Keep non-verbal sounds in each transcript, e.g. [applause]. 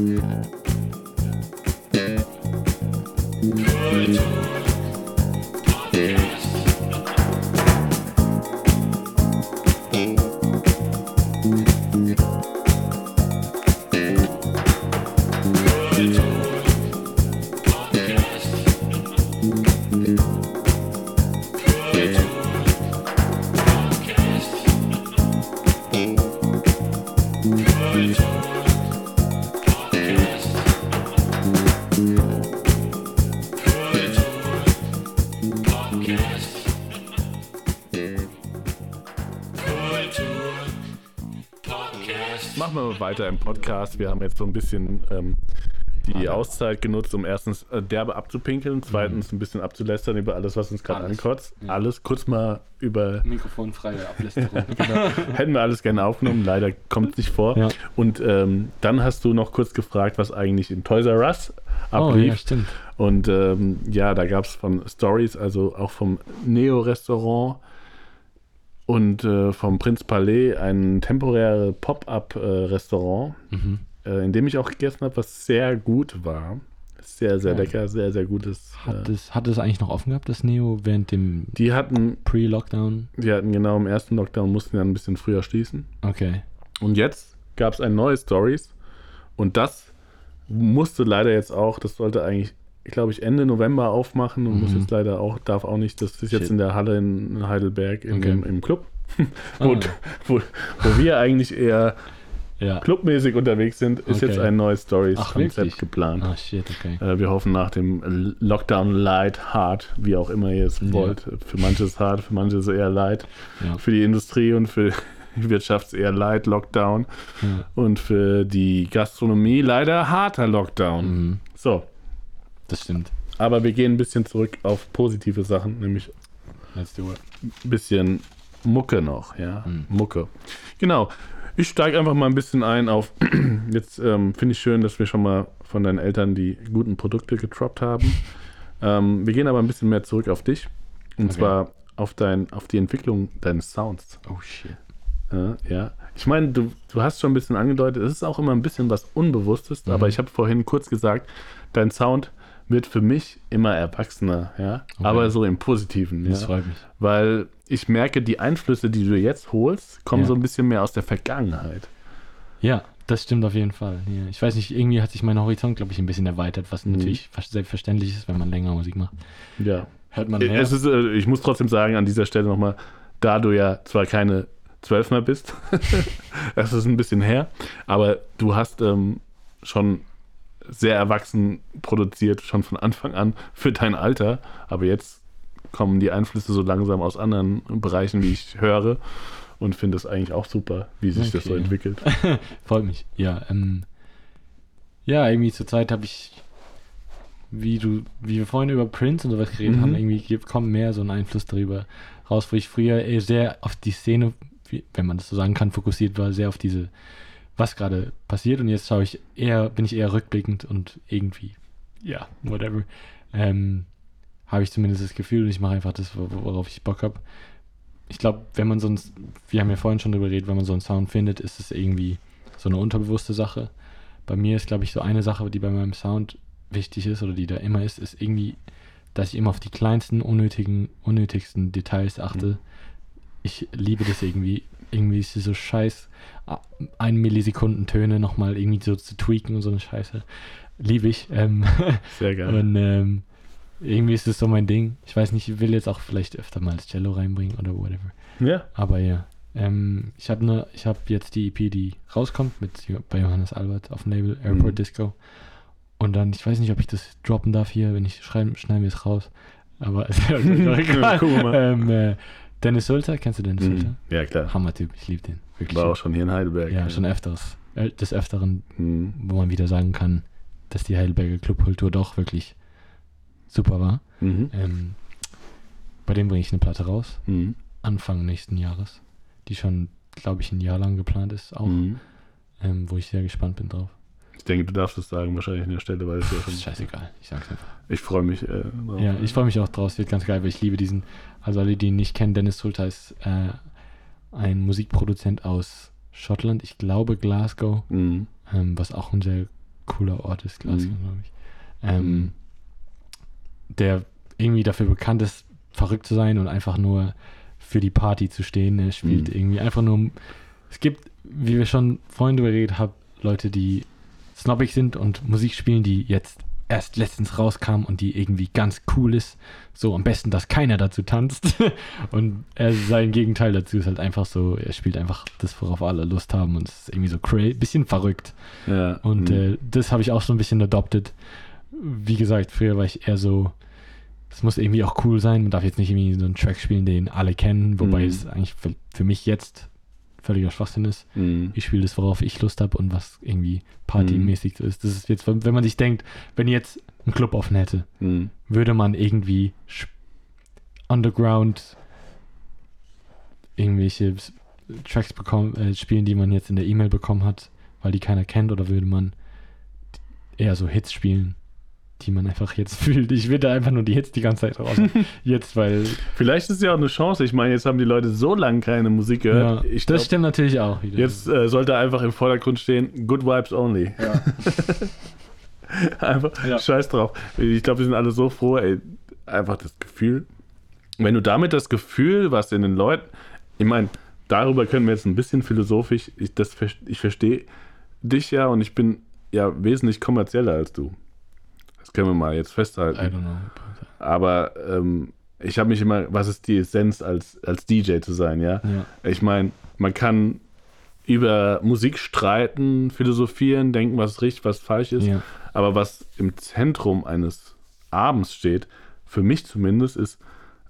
ます。Podcast. Wir haben jetzt so ein bisschen ähm, die Auszeit genutzt, um erstens äh, derbe abzupinkeln, zweitens ein bisschen abzulästern über alles, was uns gerade Alles. ankotzt. Ja. Alles kurz mal über Mikrofonfreie Ablästerung. [laughs] Hätten wir alles gerne aufgenommen, leider kommt es nicht vor. Ja. Und ähm, dann hast du noch kurz gefragt, was eigentlich in Toys R Us oh, ablief. ja, stimmt. Und ähm, ja, da gab es von Stories, also auch vom Neo-Restaurant und äh, vom Prinz Palais ein temporäre Pop-up-Restaurant, Mhm. äh, in dem ich auch gegessen habe, was sehr gut war. Sehr, sehr Ja. lecker, sehr, sehr gutes. Hat Äh, es hat es eigentlich noch offen gehabt, das Neo, während dem die hatten, Pre-Lockdown? die hatten genau im ersten Lockdown, mussten ja ein bisschen früher schließen. Okay. Und jetzt gab es ein neues Stories und das musste leider jetzt auch, das sollte eigentlich, glaube ich, Ende November aufmachen und muss Mhm. jetzt leider auch, darf auch nicht, das ist jetzt Shit. in der Halle in Heidelberg in Okay. dem, im Club, [laughs] wo, Ah. wo, wo wir eigentlich eher Ja. clubmäßig unterwegs sind, ist Okay. jetzt ein neues Ach, Stories-Konzept geplant. Ah, shit, okay. Äh, Wir hoffen nach dem Lockdown Light, Hard, wie auch immer ihr es Ja. wollt. Für manche ist hart, für manche ist es eher Light. Ja. Für die Industrie und für die Wirtschaft ist eher Light Lockdown. ja. Und für die Gastronomie leider harter Lockdown. Mhm. So, Das stimmt. aber wir gehen ein bisschen zurück auf positive Sachen, nämlich Let's do it. ein bisschen Mucke noch, ja. Mhm. Mucke. Genau. Ich steige einfach mal ein bisschen ein auf. [clears throat] Jetzt ähm, finde ich schön, dass wir schon mal von deinen Eltern die guten Produkte getroppt haben. ähm, wir gehen aber ein bisschen mehr zurück auf dich. Und Okay. zwar auf, dein, auf die Entwicklung deines Sounds. Oh, shit. Ja, ja. Ich meine, du, du hast schon ein bisschen angedeutet, es ist auch immer ein bisschen was Unbewusstes, Mhm. aber ich habe vorhin kurz gesagt, dein Sound wird für mich immer erwachsener, ja. Okay. Aber so im Positiven, Das ja. freut mich. Weil ich merke, die Einflüsse, die du jetzt holst, kommen Ja. so ein bisschen mehr aus der Vergangenheit. Ja, das stimmt auf jeden Fall. Ja. Ich weiß nicht, irgendwie hat sich mein Horizont, glaube ich, ein bisschen erweitert, was Mhm. natürlich selbstverständlich ist, wenn man länger Musik macht. Ja. Hört man mehr. Es ist, äh, ich muss trotzdem sagen, an dieser Stelle nochmal, da du ja zwar keine zwölf mehr bist, [laughs] das ist ein bisschen her, aber du hast ähm, schon sehr erwachsen produziert, schon von Anfang an für dein Alter, aber jetzt kommen die Einflüsse so langsam aus anderen Bereichen, wie ich höre und finde es eigentlich auch super, wie sich das so Okay. entwickelt. [laughs] Freut mich. Ja, ähm, ja, irgendwie zur Zeit habe ich, wie du, wie wir vorhin über Prince und sowas geredet Mhm. haben, irgendwie kommt mehr so ein Einfluss darüber raus, wo ich früher eher sehr auf die Szene, wenn man das so sagen kann, fokussiert war, sehr auf diese, was gerade passiert und jetzt schaue ich eher, bin ich eher rückblickend und irgendwie, ja, whatever, ähm, habe ich zumindest das Gefühl und ich mache einfach das, wor- worauf ich Bock habe. Ich glaube, wenn man sonst, wir haben ja vorhin schon drüber geredet, wenn man so einen Sound findet, ist es irgendwie so eine unterbewusste Sache. Bei mir ist, glaube ich, so eine Sache, die bei meinem Sound wichtig ist oder die da immer ist, ist irgendwie, dass ich immer auf die kleinsten, unnötigen, unnötigsten Details achte. Ich liebe das irgendwie. Irgendwie ist es so scheiß, a- ein Millisekunden Töne nochmal irgendwie so zu tweaken und so eine Scheiße. Liebe ich. Ähm, [laughs] Sehr geil. und ähm, irgendwie ist es so mein Ding. Ich weiß nicht, ich will jetzt auch vielleicht öfter mal das Cello reinbringen oder whatever. Ja, Aber ja, ähm, ich habe ne, ich habe jetzt die EP, die rauskommt mit bei Johannes Albert auf dem Label Airport Mhm. Disco. Und dann, ich weiß nicht, ob ich das droppen darf hier, wenn ich schreibe, schneiden wir es raus. Aber ist ja doch egal. Gucken wir mal. ähm, äh, Dennis Sulzer, kennst du Dennis Mhm. Sulzer? ja klar. Hammer-Typ, ich liebe den. Wirklich. War auch schon hier in Heidelberg. ja, schon öfters. Äh, des Öfteren, Mhm. wo man wieder sagen kann, dass die Heidelberger Clubkultur doch wirklich super war. Mhm. Ähm, bei dem bringe ich eine Platte raus. Mhm. Anfang nächsten Jahres, die schon, glaube ich, ein Jahr lang geplant ist, auch, Mhm. ähm, wo ich sehr gespannt bin drauf. Ich denke, du darfst es sagen, wahrscheinlich an der Stelle, weil es ja schon. scheißegal, ich sag's einfach. Ich freue mich äh, drauf. Ja, ich freue mich auch draus, wird ganz geil, weil ich liebe diesen, also alle, die ihn nicht kennen, Dennis Sulta ist äh, ein Musikproduzent aus Schottland, ich glaube Glasgow, Mhm. ähm, was auch ein sehr cooler Ort ist, Glasgow, Mhm. glaube ich. Ähm, Mhm. Der irgendwie dafür bekannt ist, verrückt zu sein und einfach nur für die Party zu stehen. Er spielt Mhm. irgendwie einfach nur. Es gibt, wie wir schon vorhin drüber geredet haben, Leute, die snobbig sind und Musik spielen, die jetzt erst letztens rauskam und die irgendwie ganz cool ist. So am besten, dass keiner dazu tanzt. [laughs] und er, sein Gegenteil dazu ist halt einfach so, er spielt einfach das, worauf alle Lust haben und es ist irgendwie so crazy, bisschen verrückt. Ja. Und mhm. äh, das habe ich auch so ein bisschen adopted. Wie gesagt, früher war ich eher so, es muss irgendwie auch cool sein. Man darf jetzt nicht irgendwie so einen Track spielen, den alle kennen, wobei Mhm. es eigentlich für, für mich jetzt völliger Schwachsinn ist. Mhm. Ich spiele das, worauf ich Lust habe und was irgendwie partymäßig so ist. Das ist jetzt, wenn man sich denkt, wenn jetzt ein Club offen hätte, Mhm. würde man irgendwie Underground irgendwelche Tracks bekommen, äh, spielen, die man jetzt in der E-Mail bekommen hat, weil die keiner kennt, oder würde man eher so Hits spielen, die man einfach jetzt [laughs] fühlt. Ich will da einfach nur die Hits die ganze Zeit raus. [laughs] jetzt, weil Vielleicht ist ja auch eine Chance. Ich meine, jetzt haben die Leute so lange keine Musik gehört. ja, ich das glaub, stimmt natürlich auch wieder. Jetzt äh, sollte einfach im Vordergrund stehen, Good Vibes Only. Ja. [laughs] einfach Ja. scheiß drauf. Ich glaube, wir sind alle so froh, ey, einfach das Gefühl. Wenn du damit das Gefühl, was in den Leuten, ich meine, darüber können wir jetzt ein bisschen philosophisch, ich, das, ich verstehe dich ja und ich bin ja wesentlich kommerzieller als du. Das können wir mal jetzt I festhalten. don't know. Aber ähm, ich habe mich immer, was ist die Essenz als, als DJ zu sein, ja? Ja. Ich meine, man kann über Musik streiten, philosophieren, denken, was richtig, was falsch ist. Ja. Aber was im Zentrum eines Abends steht, für mich zumindest, ist,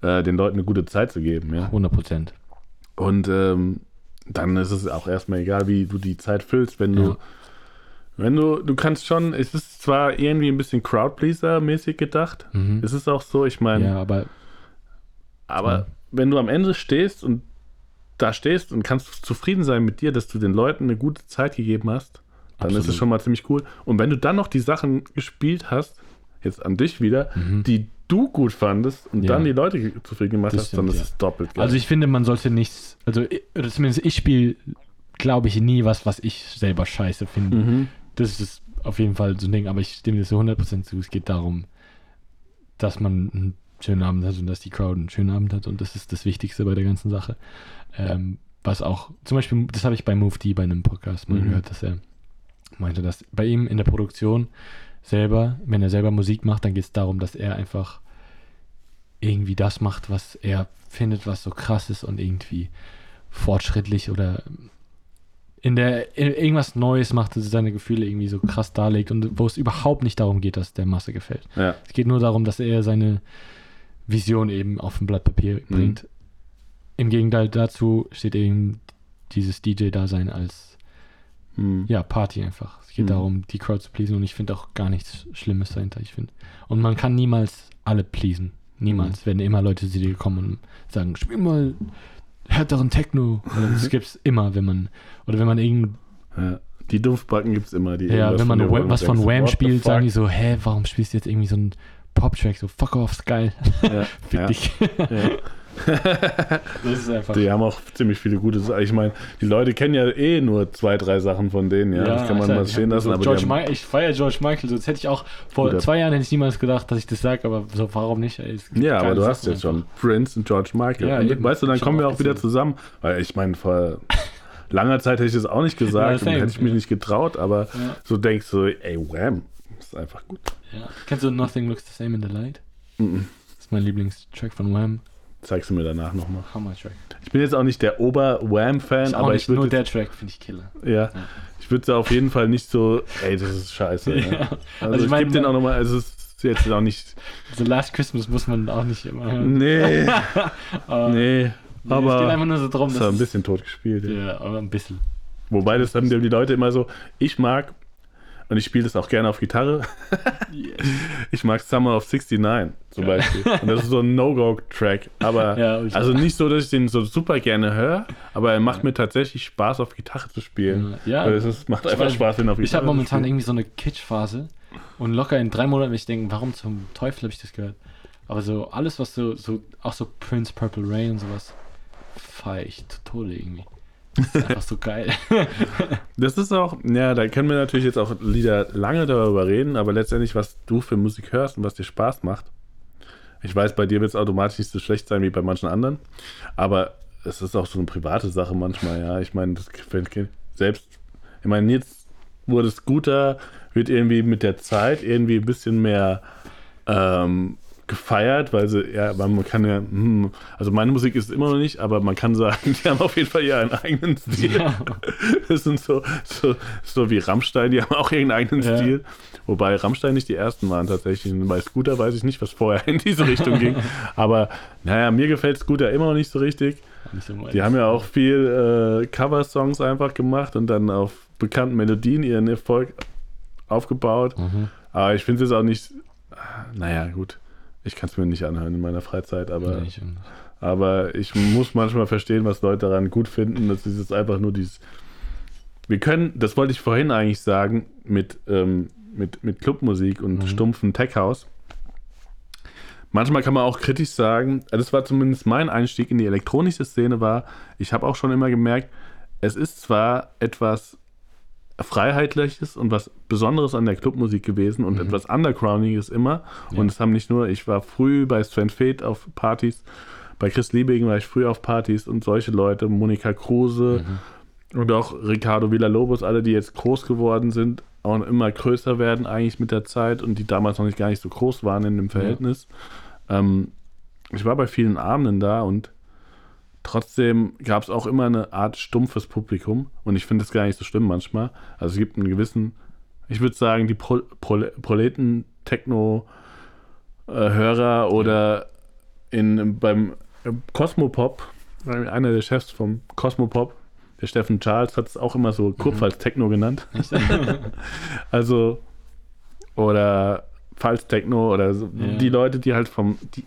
äh, den Leuten eine gute Zeit zu geben. Ja? 100 Prozent. Und ähm, dann ist es auch erstmal egal, wie du die Zeit füllst, wenn du, Ja. Wenn du, du kannst schon, es ist zwar irgendwie ein bisschen Crowdpleaser-mäßig gedacht, Mhm. es ist auch so, ich meine, Ja, aber aber Ja. wenn du am Ende stehst und da stehst und kannst zufrieden sein mit dir, dass du den Leuten eine gute Zeit gegeben hast, dann ist es Absolut. schon mal ziemlich cool. Und wenn du dann noch die Sachen gespielt hast, jetzt an dich wieder, Mhm. die du gut fandest und Ja. dann die Leute zufrieden gemacht Das hast, dann stimmt, ist ja. es doppelt geil. Also ich finde, man sollte nichts, also ich- zumindest ich spiele, glaube ich, nie was, was ich selber scheiße finde. mhm. Das ist auf jeden Fall so ein Ding, aber ich stimme dir so 100% zu. Es geht darum, dass man einen schönen Abend hat und dass die Crowd einen schönen Abend hat und das ist das Wichtigste bei der ganzen Sache. Ähm, was auch, zum Beispiel, das habe ich bei Mufti bei einem Podcast mal Mhm. gehört, dass er meinte, dass bei ihm in der Produktion selber, wenn er selber Musik macht, dann geht es darum, dass er einfach irgendwie das macht, was er findet, was so krass ist und irgendwie fortschrittlich oder in der in irgendwas Neues macht, dass er seine Gefühle irgendwie so krass darlegt und wo es überhaupt nicht darum geht, dass der Masse gefällt. ja. Es geht nur darum, dass er seine Vision eben auf ein Blatt Papier Mhm. bringt. Im Gegenteil dazu steht eben dieses DJ-Dasein als Mhm. ja, Party einfach. Es geht Mhm. darum, die Crowd zu pleasen und ich finde auch gar nichts Schlimmes dahinter. Ich finde. Und man kann niemals alle pleasen. Niemals. Werden immer Leute zu dir kommen und sagen, spiel mal härteren Techno. Das [laughs] gibt's immer, wenn man, oder wenn man irgend, ja. Die Dumpfbacken gibt es immer. Die ja, wenn man und was von Wham spielt, sagen die so, hä, warum spielst du jetzt irgendwie so einen Pop-Track? So, fuck off, ist geil. Ja, [laughs] Fick ja, dich. [laughs] ja. [laughs] Das ist einfach. Die haben auch ziemlich viele gute Sachen. Ich meine, die Leute kennen ja eh nur zwei, drei Sachen von denen, ja. das kann man mal stehen lassen. So aber George haben, ich feiere George Michael, so, das hätte ich auch vor Guter- zwei Jahren hätte ich niemals gedacht, dass ich das sage, aber so, warum nicht? Ja, aber du hast jetzt schon Prince und George Michael. Ja, und, weißt du, dann kommen wir auch wieder zusammen. Weil ich meine, vor langer Zeit hätte ich das auch nicht gesagt Ja, und hätte ich mich ja. nicht getraut, aber Ja. so denkst du, ey, Wham, ist einfach gut. Ja. Kennst du Nothing Looks the Same in the Light? Mhm. Das ist mein Lieblingstrack von Wham. Zeigst du mir danach nochmal. Hammer-Track. Ich bin jetzt auch nicht der Ober-Wham-Fan, aber nicht ich würde nur der Track, finde ich killer. Ja. Ich würde es auf jeden Fall nicht so, ey, das ist scheiße. Ja. [laughs] Ja. Also, Also ich ich gebe den auch nochmal, also es ist jetzt auch nicht. The Last Christmas muss man auch nicht immer hören. Nee, [laughs] Aber, nee. nee, es aber- geht einfach nur so drum, Das war ein dass bisschen tot gespielt. Ja. ja, aber ein bisschen. Wobei das haben die Leute immer so, ich mag, und ich spiele das auch gerne auf Gitarre, [laughs] ich mag Summer of 69 zum Beispiel. Und das ist so ein No-Go-Track. Aber [laughs] Ja, also nicht so, dass ich den so super gerne höre, aber er macht mir tatsächlich Spaß, auf Gitarre zu spielen. Ja, Weil es ist, macht einfach weiß, Spaß, den auf Gitarre ich habe momentan irgendwie so eine Kitsch-Phase und locker in drei Monaten will ich denken, warum zum Teufel habe ich das gehört? Aber so alles, was so, so, auch so Prince Purple Rain und sowas, feiere ich zu Tode irgendwie. Das ist einfach so geil. [laughs] Das ist auch, ja, da können wir natürlich jetzt auch Lieder lange darüber reden, aber letztendlich, was du für Musik hörst und was dir Spaß macht. Ich weiß, bei dir wird es automatisch nicht so schlecht sein wie bei manchen anderen, aber es ist auch so eine private Sache manchmal, ja. Ich meine, das gefällt selbst, ich meine, jetzt wurde es guter, wird irgendwie mit der Zeit irgendwie ein bisschen mehr ähm, gefeiert, weil sie, ja, man kann ja, hm, also meine Musik ist es immer noch nicht, aber man kann sagen, [laughs] die haben auf jeden Fall ja einen eigenen Stil. Ja. [laughs] Das sind so, so, so wie Rammstein, die haben auch ihren eigenen Ja. Stil. Wobei Rammstein nicht die ersten waren tatsächlich. Bei Scooter weiß ich nicht, was vorher in diese Richtung ging. [laughs] Aber naja, mir gefällt Scooter immer noch nicht so richtig. Nicht so. Die haben ja auch viel äh, Cover-Songs einfach gemacht und dann auf bekannten Melodien ihren Erfolg aufgebaut. Mhm. Aber ich finde es auch nicht. Naja, gut. Ich kann es mir nicht anhören in meiner Freizeit, aber, Nee, ich- aber ich muss manchmal verstehen, was Leute daran gut finden. Das ist jetzt einfach nur dieses. Wir können, das wollte ich vorhin eigentlich sagen, mit, ähm, mit, mit Clubmusik und Mhm. stumpfen Tech-House. Manchmal kann man auch kritisch sagen, das war zumindest mein Einstieg in die elektronische Szene war, ich habe auch schon immer gemerkt, es ist zwar etwas Freiheitliches und was Besonderes an der Clubmusik gewesen und Mhm. etwas Undergroundiges immer. Ja. Und es haben nicht nur, ich war früh bei Sven Feth auf Partys, bei Chris Liebing war ich früh auf Partys und solche Leute, Monika Kruse Mhm. und auch Ricardo Villalobos, alle, die jetzt groß geworden sind, auch immer größer werden eigentlich mit der Zeit und die damals noch nicht gar nicht so groß waren in dem Verhältnis. Ähm, ich war bei vielen Abenden da und trotzdem gab es auch immer eine Art stumpfes Publikum und ich finde das gar nicht so schlimm manchmal. Also es gibt einen gewissen, ich würde sagen, die Pro, Pro, Proleten-Techno-Hörer oder in, beim Cosmopop, einer der Chefs vom Cosmopop, der Steffen Charles hat es auch immer so kurz als Techno genannt. [laughs] Also, oder Falls Techno oder so. Ja. die Leute, die halt vom, die,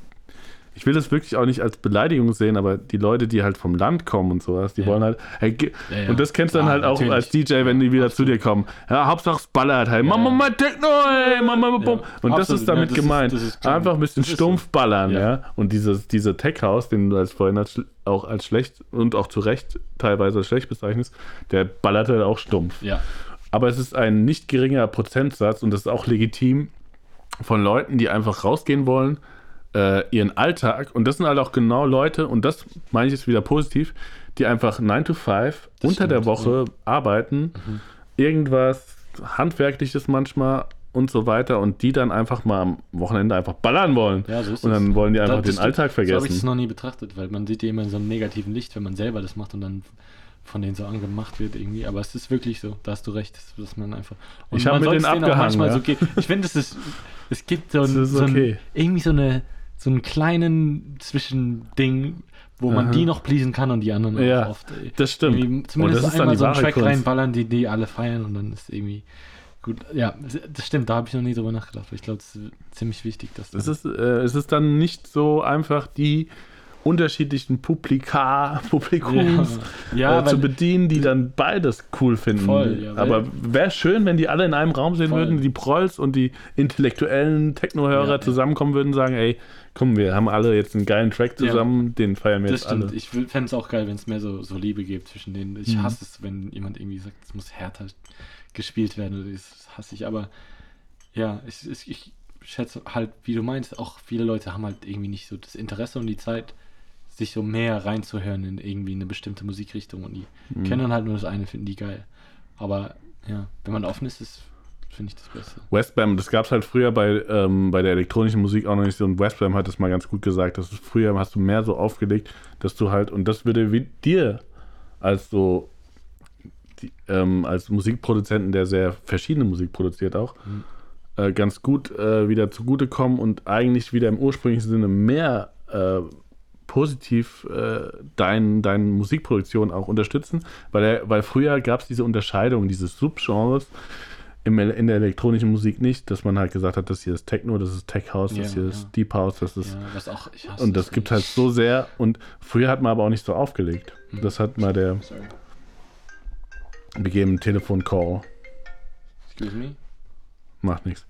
ich will das wirklich auch nicht als Beleidigung sehen, aber die Leute, die halt vom Land kommen und sowas, die Ja. wollen halt, hey, Ja, ja. und das kennst du dann Ja, halt auch natürlich. als DJ, wenn die wieder zu dir kommen. Ja, Hauptsache es ballert halt. Mama ja. mal Techno, ey, Mama mal Bum. Und das Absolut, ist damit ja, das ist- gemeint. das ist klar. Einfach ein bisschen Das ist stumpf ballern, ja. Ja. Und dieses, diese Tech-House, den du als vorhin als, auch als schlecht und auch zu Recht teilweise als schlecht bezeichnest, der ballert halt auch stumpf. Ja. Aber es ist ein nicht geringer Prozentsatz und das ist auch legitim von Leuten, die einfach rausgehen wollen, äh, ihren Alltag. Und das sind halt auch genau Leute, und das meine ich jetzt wieder positiv, die einfach 9 to 5 Das unter der Woche arbeiten, irgendwas Handwerkliches manchmal und so weiter und die dann einfach mal am Wochenende einfach ballern wollen. Ja, so ist und es. dann wollen die einfach Das den stimmt. Alltag So habe ich es vergessen. noch nie betrachtet, weil man sieht ja immer in so einem negativen Licht, wenn man selber das macht und dann von denen so angemacht wird irgendwie. Aber es ist wirklich so, da hast du recht, dass- man einfach. Und Ich hab man mit denen denen abgehangen, manchmal ja. so. Ich finde, es ist, es gibt so, [laughs] ein, so ein, okay. irgendwie so eine so einen kleinen Zwischending, wo man Aha. die noch pleasen kann und die anderen auch Ja, oft. äh, Das stimmt. Irgendwie zumindest das ist dann einmal so einen Track Kunst. reinballern, die die alle feiern und dann ist irgendwie gut. Ja, das stimmt, da habe ich noch nie drüber nachgedacht. aber Ich glaube, das ist ziemlich wichtig, dass Es ist, äh, es ist dann nicht so einfach die unterschiedlichen Publika, [laughs] Publikums ja, äh, zu bedienen, die dann beides cool finden. Voll, ja, Aber wäre schön, wenn die alle in einem Raum sehen Voll. würden, die Prolls und die intellektuellen Techno-Hörer Ja, ja. zusammenkommen würden und sagen, ey, komm, wir haben alle jetzt einen geilen Track Ja. zusammen, den feiern wir Das jetzt stimmt. alle. Ich fände es auch geil, wenn es mehr so, so Liebe gibt zwischen denen. Ich Mhm. hasse es, wenn jemand irgendwie sagt, es muss härter gespielt werden. Das hasse ich. Aber ja, ich, ich, ich schätze halt, wie du meinst, auch viele Leute haben halt irgendwie nicht so das Interesse und die Zeit, sich so mehr reinzuhören in irgendwie eine bestimmte Musikrichtung. Und die Mhm. kennen dann halt nur das eine, finden die geil. Aber ja, wenn man offen ist, ist finde ich das Beste. Westbam, das gab es halt früher bei, ähm, bei der elektronischen Musik auch noch nicht so. Und Westbam hat das mal ganz gut gesagt. Das ist früher hast du mehr so aufgelegt, dass du halt, und das würde wie dir als so die, ähm, als Musikproduzenten, der sehr verschiedene Musik produziert auch, Mhm. äh, ganz gut äh, wieder zugutekommen und eigentlich wieder im ursprünglichen Sinne mehr äh, positiv äh, dein, deine Musikproduktion auch unterstützen, weil, er, weil früher gab es diese Unterscheidung, diese Subgenres im, in der elektronischen Musik nicht, dass man halt gesagt hat, das hier ist Techno, das ist Tech House, das Ja, hier ja. ist Deep House, das ist Ja, auch, und das gibt halt so sehr und früher hat man aber auch nicht so aufgelegt. Mhm. Das hat mal der Sorry. begeben Telefon-Call. Excuse me? Macht nichts.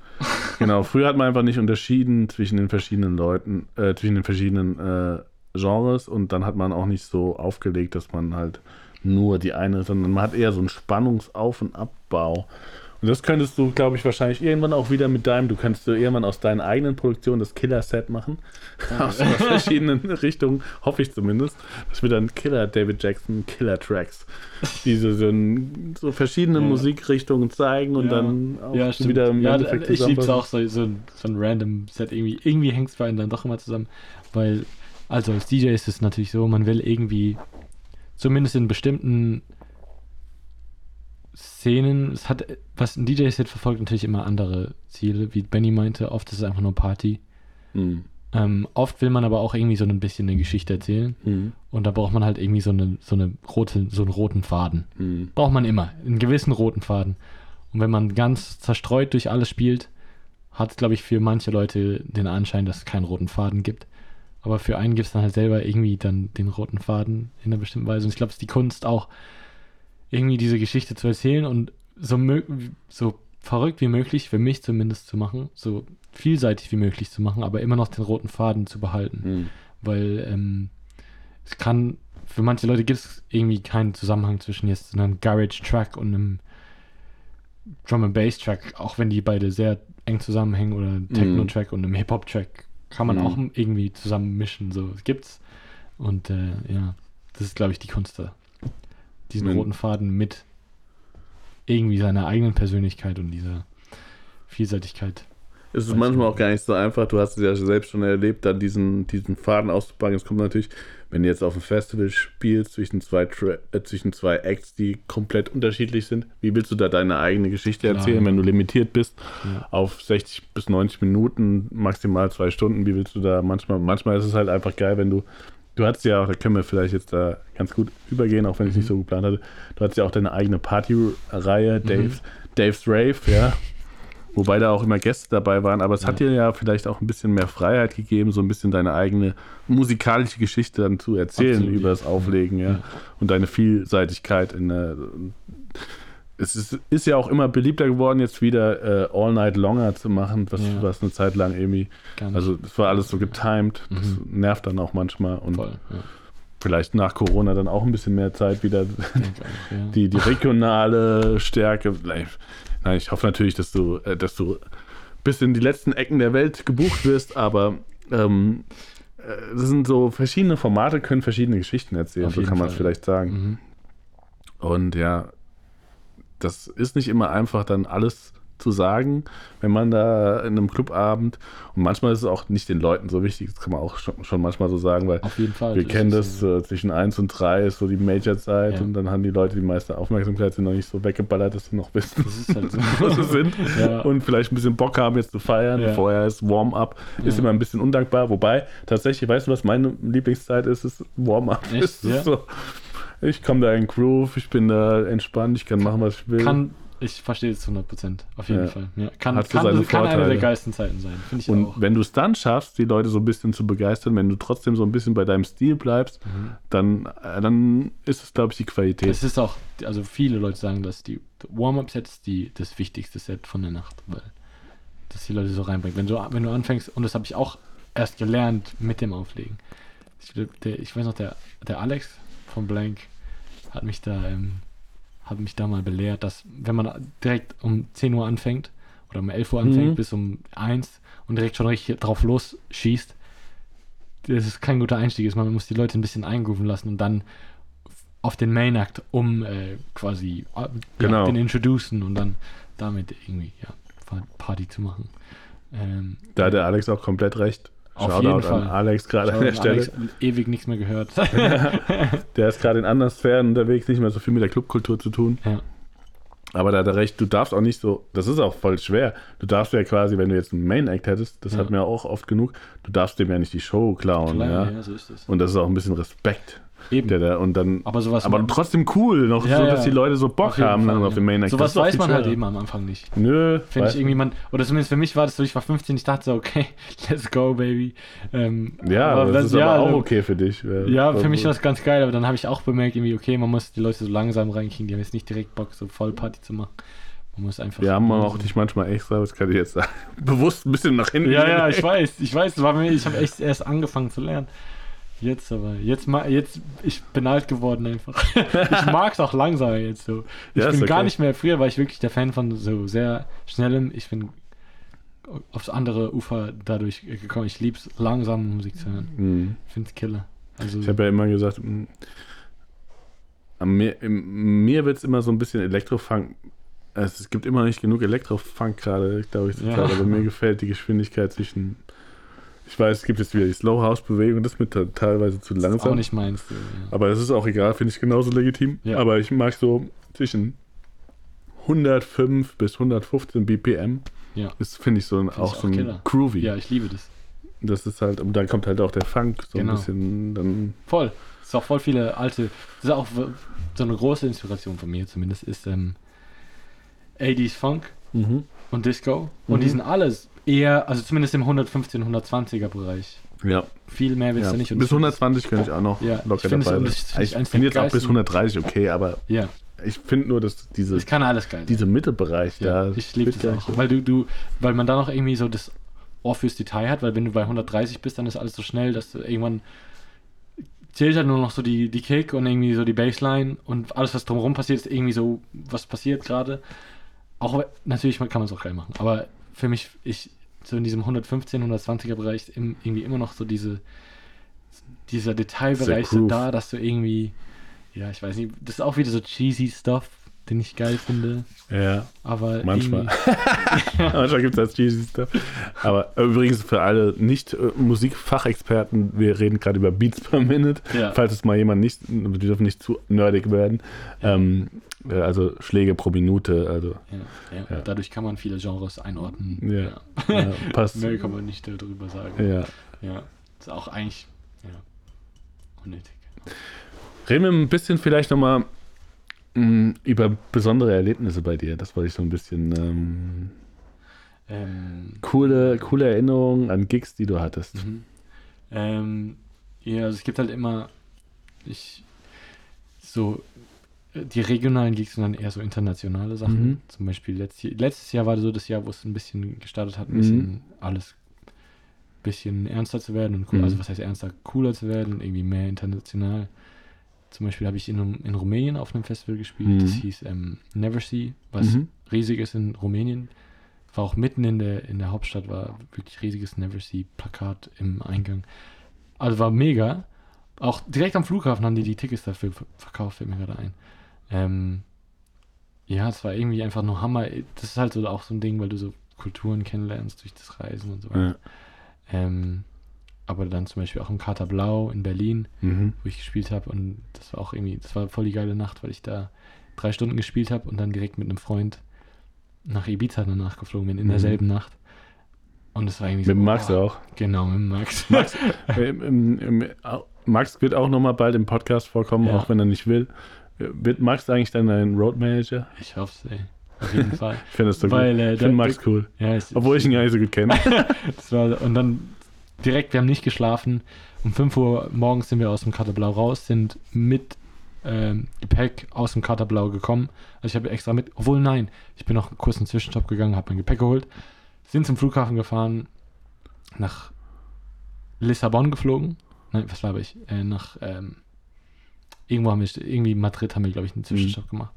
Genau, früher hat man einfach nicht unterschieden zwischen den verschiedenen Leuten, äh, zwischen den verschiedenen äh, Genres und dann hat man auch nicht so aufgelegt, dass man halt nur die eine, sondern man hat eher so einen Spannungsauf- und Abbau. Und das könntest du, glaube ich, wahrscheinlich irgendwann auch wieder mit deinem, du könntest du irgendwann aus deinen eigenen Produktionen das Killer-Set machen. aus [laughs] verschiedenen Richtungen, hoffe ich zumindest. Das wird dann Killer David Jackson, Killer-Tracks. Die so, so, so verschiedene Ja. Musikrichtungen zeigen und Ja. dann auch Ja, stimmt. wieder im ja, Endeffekt ich liebe es auch, so, so, ein, so ein random Set irgendwie. Irgendwie hängt es bei einem dann doch immer zusammen. Weil, also als DJ ist es natürlich so, man will irgendwie, zumindest in bestimmten Szenen, es hat, was ein DJ-Set verfolgt, natürlich immer andere Ziele. Wie Benny meinte, oft ist es einfach nur Party. Mhm. Ähm, oft will man aber auch irgendwie so ein bisschen eine Geschichte erzählen. Mhm. Und da braucht man halt irgendwie so, eine, so, eine rote, so einen roten Faden. Mhm. Braucht man immer. Einen gewissen roten Faden. Und wenn man ganz zerstreut durch alles spielt, hat es, glaube ich, für manche Leute den Anschein, dass es keinen roten Faden gibt. Aber für einen gibt es dann halt selber irgendwie dann den roten Faden in einer bestimmten Weise. Und ich glaube, es ist die Kunst auch, irgendwie diese Geschichte zu erzählen und so, so verrückt wie möglich, für mich zumindest zu machen, so vielseitig wie möglich zu machen, aber immer noch den roten Faden zu behalten Mhm. weil ähm, es kann, für manche Leute gibt es irgendwie keinen Zusammenhang zwischen jetzt einem Garage-Track und einem Drum and Bass-Track, auch wenn die beide sehr eng zusammenhängen oder einem Techno-Track und einem Hip-Hop-Track kann man Mhm. auch irgendwie zusammen mischen, so es gibt's und äh, ja, das ist glaube ich die Kunst da, diesen Wenn- roten Faden mit irgendwie seiner eigenen Persönlichkeit und dieser Vielseitigkeit. Es ist manchmal auch gar nicht so einfach. Du hast es ja selbst schon erlebt, dann diesen, diesen Faden auszupacken. Es kommt natürlich, wenn du jetzt auf einem Festival spielst zwischen zwei, Tra äh, zwischen zwei Acts, die komplett unterschiedlich sind. Wie willst du da deine eigene Geschichte Klar, erzählen, ja. wenn du limitiert bist Ja. auf 60 bis 90 Minuten, maximal zwei Stunden? Wie willst du da manchmal? Manchmal ist es halt einfach geil, wenn du Du hattest ja auch, da können wir vielleicht jetzt da ganz gut übergehen, auch wenn ich Mhm. nicht so geplant hatte. Du hattest ja auch deine eigene Partyreihe, Dave's, Dave's Rave, ja. Wobei da auch immer Gäste dabei waren, aber es hat Ja. dir ja vielleicht auch ein bisschen mehr Freiheit gegeben, so ein bisschen deine eigene musikalische Geschichte dann zu erzählen Absolut, über das. Auflegen, ja. Ja. Und deine Vielseitigkeit in der. Es ist, ist ja auch immer beliebter geworden, jetzt wieder äh, All Night Longer zu machen, was, Ja. was eine Zeit lang irgendwie. Also, es war alles so getimed, das Mhm. nervt dann auch manchmal und voll. Ja. vielleicht nach Corona dann auch ein bisschen mehr Zeit wieder [laughs] Denke auch, ja. die, die regionale Stärke. Nein, ich hoffe natürlich, dass du, äh, dass du bis in die letzten Ecken der Welt gebucht wirst, aber ähm, äh, es sind so verschiedene Formate, können verschiedene Geschichten erzählen, Auf so kann man es vielleicht sagen. Mhm. Und ja, das ist nicht immer einfach, dann alles zu sagen, wenn man da in einem Clubabend und manchmal ist es auch nicht den Leuten so wichtig, das kann man auch schon, schon manchmal so sagen, weil Fall. wir kennen das, äh, zwischen 1 und 3 ist so die Major-Zeit Ja. und dann haben die Leute die meiste Aufmerksamkeit, sind noch nicht so weggeballert, dass sie noch wissen, halt [laughs] so. wo sie sind Ja. und vielleicht ein bisschen Bock haben, jetzt zu feiern. Ja. Vorher ist Warm-up, ist immer ein bisschen undankbar, wobei tatsächlich, weißt du, was meine Lieblingszeit ist? Ist Warm-up. [laughs] Ist so, ich komme da in Groove, ich bin da entspannt, ich kann machen, was ich will. Kann, ich verstehe es zu 100 Prozent. Auf jeden Ja. Fall. Ja. Kann, Hat kann, das kann eine der geilsten Zeiten sein. Finde ich und auch. wenn du es dann schaffst, die Leute so ein bisschen zu begeistern, wenn du trotzdem so ein bisschen bei deinem Stil bleibst, Mhm. dann, äh, dann ist es, glaube ich, die Qualität. Es ist auch, also viele Leute sagen, dass die Warm-Up-Set ist die, das wichtigste Set von der Nacht, weil das die Leute so reinbringt. Wenn du, wenn du anfängst, und das habe ich auch erst gelernt mit dem Auflegen. Ich, der, ich weiß noch, der, der Alex von Blank hat mich da, ähm, hat mich da mal belehrt, dass wenn man direkt um 10 Uhr anfängt oder um 11 Uhr anfängt Mhm. bis um 1 und direkt schon richtig drauf losschießt, das ist kein guter Einstieg ist. Man muss die Leute ein bisschen eingrooven lassen und dann auf den Main Act, um äh, quasi äh, Genau. ja, den introducen und dann damit irgendwie ja, Party zu machen. Ähm, Da hat der Alex auch komplett recht. Auf Shoutout jeden Fall. an Alex gerade an der Stelle. Alex, ewig nichts mehr gehört. [laughs] [laughs] Der ist gerade in anderen Sphären unterwegs, nicht mehr so viel mit der Clubkultur zu tun. ja. Aber da hat er recht, du darfst auch nicht so, das ist auch voll schwer. Du darfst ja quasi, wenn du jetzt einen Main Act hättest, das Ja. hatten wir auch oft genug, du darfst dem ja nicht die Show klauen. Klar, ja? ja, so ist es. Und das ist auch ein bisschen Respekt. Eben. Der da, und dann, aber sowas aber trotzdem cool, noch Ja, so, ja. dass die Leute so Bock haben Fall, dann auf ja. dem Main Act. Sowas Das ist weiß man halt eben am Anfang nicht. Nö, Finde ich irgendwie, man, oder zumindest für mich war das so, ich war 15, ich dachte so, okay, [laughs] let's go, baby. Ähm, Ja, aber das ist ja, aber auch also- okay für dich. Ja, für mich war es ganz geil, aber dann habe ich auch bemerkt, irgendwie, okay, man muss die Leute so langsam reinkriegen, die haben jetzt nicht direkt Bock, so voll Party zu machen. Man muss einfach. Wir haben auch dich manchmal extra, das kann ich jetzt sagen, [laughs] bewusst ein bisschen nach hinten. Ja, ja, ich weiß, ich weiß, das war mir, ich habe echt erst angefangen zu lernen. Jetzt aber, jetzt, ma- jetzt, ich bin alt geworden einfach. [laughs] ich mag es auch langsamer jetzt so. Ich Ja, bin gar okay. nicht mehr, früher war ich wirklich der Fan von so sehr schnellem, ich bin aufs andere Ufer dadurch gekommen. Ich lieb's langsam Musik zu hören. Mhm. Ich find's Killer. Also, Ich habe ja immer gesagt, mir, mir wird es immer so ein bisschen Elektrofunk. Also es gibt immer nicht genug Elektrofunk gerade, glaube ich, Ja. aber mir [laughs] gefällt die Geschwindigkeit zwischen. Ich weiß, es gibt jetzt wieder die Slow House Bewegung, das ist mir te- teilweise zu ist auch langsam. nicht meins. So, ja. Aber das ist auch egal, finde ich genauso legitim. Ja. Aber ich mag so zwischen 105 bis 115 BPM. Ja. Das finde ich so ein, ich auch auch so ein Killer. Groovy. ja, ich liebe das. Das ist halt, und dann kommt halt auch der Funk so Genau. ein bisschen. Dann, Voll. Es ist auch voll viele alte. Das ist auch so eine große Inspiration von mir zumindest, ist ähm, 80s Funk und Disco. Und die Mhm. sind alles eher, also zumindest im 115, 120er Bereich. Ja, Viel mehr willst ja. du nicht. Bis ich find 120 könnte ich auch noch Ja, ich locker finde es- dabei sein. finde ich Ich bin der jetzt auch bis geilsten- 130 okay, aber Ja, ich finde nur, dass diese, es kann alles geil. diese Mittelbereich ja, da. ich liebe das auch. Weil du, du, weil man da noch irgendwie so das Ohr fürs Detail hat, weil wenn du bei 130 bist, dann ist alles so schnell, dass du irgendwann zählt halt nur noch so die, die Kick und irgendwie so die Bassline und alles, was drumherum passiert, ist irgendwie so, was passiert gerade. Auch natürlich kann man es auch geil machen, aber für mich, ich, so in diesem 115, 120er Bereich im- irgendwie immer noch so diese, dieser Detailbereich so da, dass du irgendwie, ja, ich weiß nicht, das ist auch wieder so cheesy Stuff, den ich geil finde, Ja, aber Manchmal. [laughs] manchmal gibt es das cheesy Stuff. Aber übrigens für alle Nicht-Musikfachexperten, wir reden gerade über Beats per Minute. Ja. Falls es mal jemand nicht, wir dürfen nicht zu nerdig werden. Ähm, äh, also Schläge pro Minute, also Ja, ja. Ja. Dadurch kann man viele Genres einordnen. Ja. ja, passt. [laughs] Mehr kann man nicht darüber sagen. Ja. Ja. Ist auch eigentlich ja, unnötig. Reden wir ein bisschen vielleicht nochmal über besondere Erlebnisse bei dir. Das wollte ich so ein bisschen ähm, Ähm, coole, coole Erinnerungen an Gigs, die du hattest. mhm. ähm, ja, also es gibt halt immer ich so die regionalen Gigs und dann eher so internationale Sachen. Mhm. Zum Beispiel letztes, letztes Jahr war so das Jahr, wo es ein bisschen gestartet hat, ein Mhm. bisschen alles ein bisschen ernster zu werden und cool, Mhm. also was heißt ernster, cooler zu werden und irgendwie mehr international. Zum Beispiel habe ich in, in Rumänien auf einem Festival gespielt, das Mhm. hieß ähm, Never See, was Mhm. riesig ist in Rumänien. War auch mitten in der, in der Hauptstadt, war wirklich riesiges Never See Plakat im Eingang. Also war mega. Auch direkt am Flughafen haben die die Tickets dafür ver- verkauft, fällt mir gerade ein. Ähm, ja, es war irgendwie einfach nur Hammer. Das ist halt so auch so ein Ding, weil du so Kulturen kennenlernst durch das Reisen und so weiter. Ja. Ähm, aber dann zum Beispiel auch im Kater Blau in Berlin, Mhm. wo ich gespielt habe und das war auch irgendwie, das war voll die geile Nacht, weil ich da drei Stunden gespielt habe und dann direkt mit einem Freund nach Ibiza danach geflogen bin, in Mhm. derselben Nacht. Und es war irgendwie Mit so. Max oh, auch. Genau, mit Max. Max, au- Max wird auch nochmal bald im Podcast vorkommen, Ja. auch wenn er nicht will. Äh, Wird Max eigentlich dann ein Road Manager? Ich hoffe es, ey. Auf jeden [laughs] Fall. Ich finde das so Weil, gut. äh, Ich finde Max cool. Ja, ich, Obwohl ich ihn gar nicht so gut kenne. [laughs] Das und dann direkt, wir haben nicht geschlafen. Um 5 Uhr morgens sind wir aus dem Katerblau raus, sind mit ähm, Gepäck aus dem Katerblau gekommen. Also ich habe extra mit, obwohl nein, ich bin noch kurz einen Zwischenstopp gegangen, habe mein Gepäck geholt, sind zum Flughafen gefahren, nach Lissabon geflogen. Nein, was glaube ich? Äh, nach ähm, irgendwo haben wir, irgendwie Madrid haben wir, glaube ich, einen Zwischenstopp gemacht.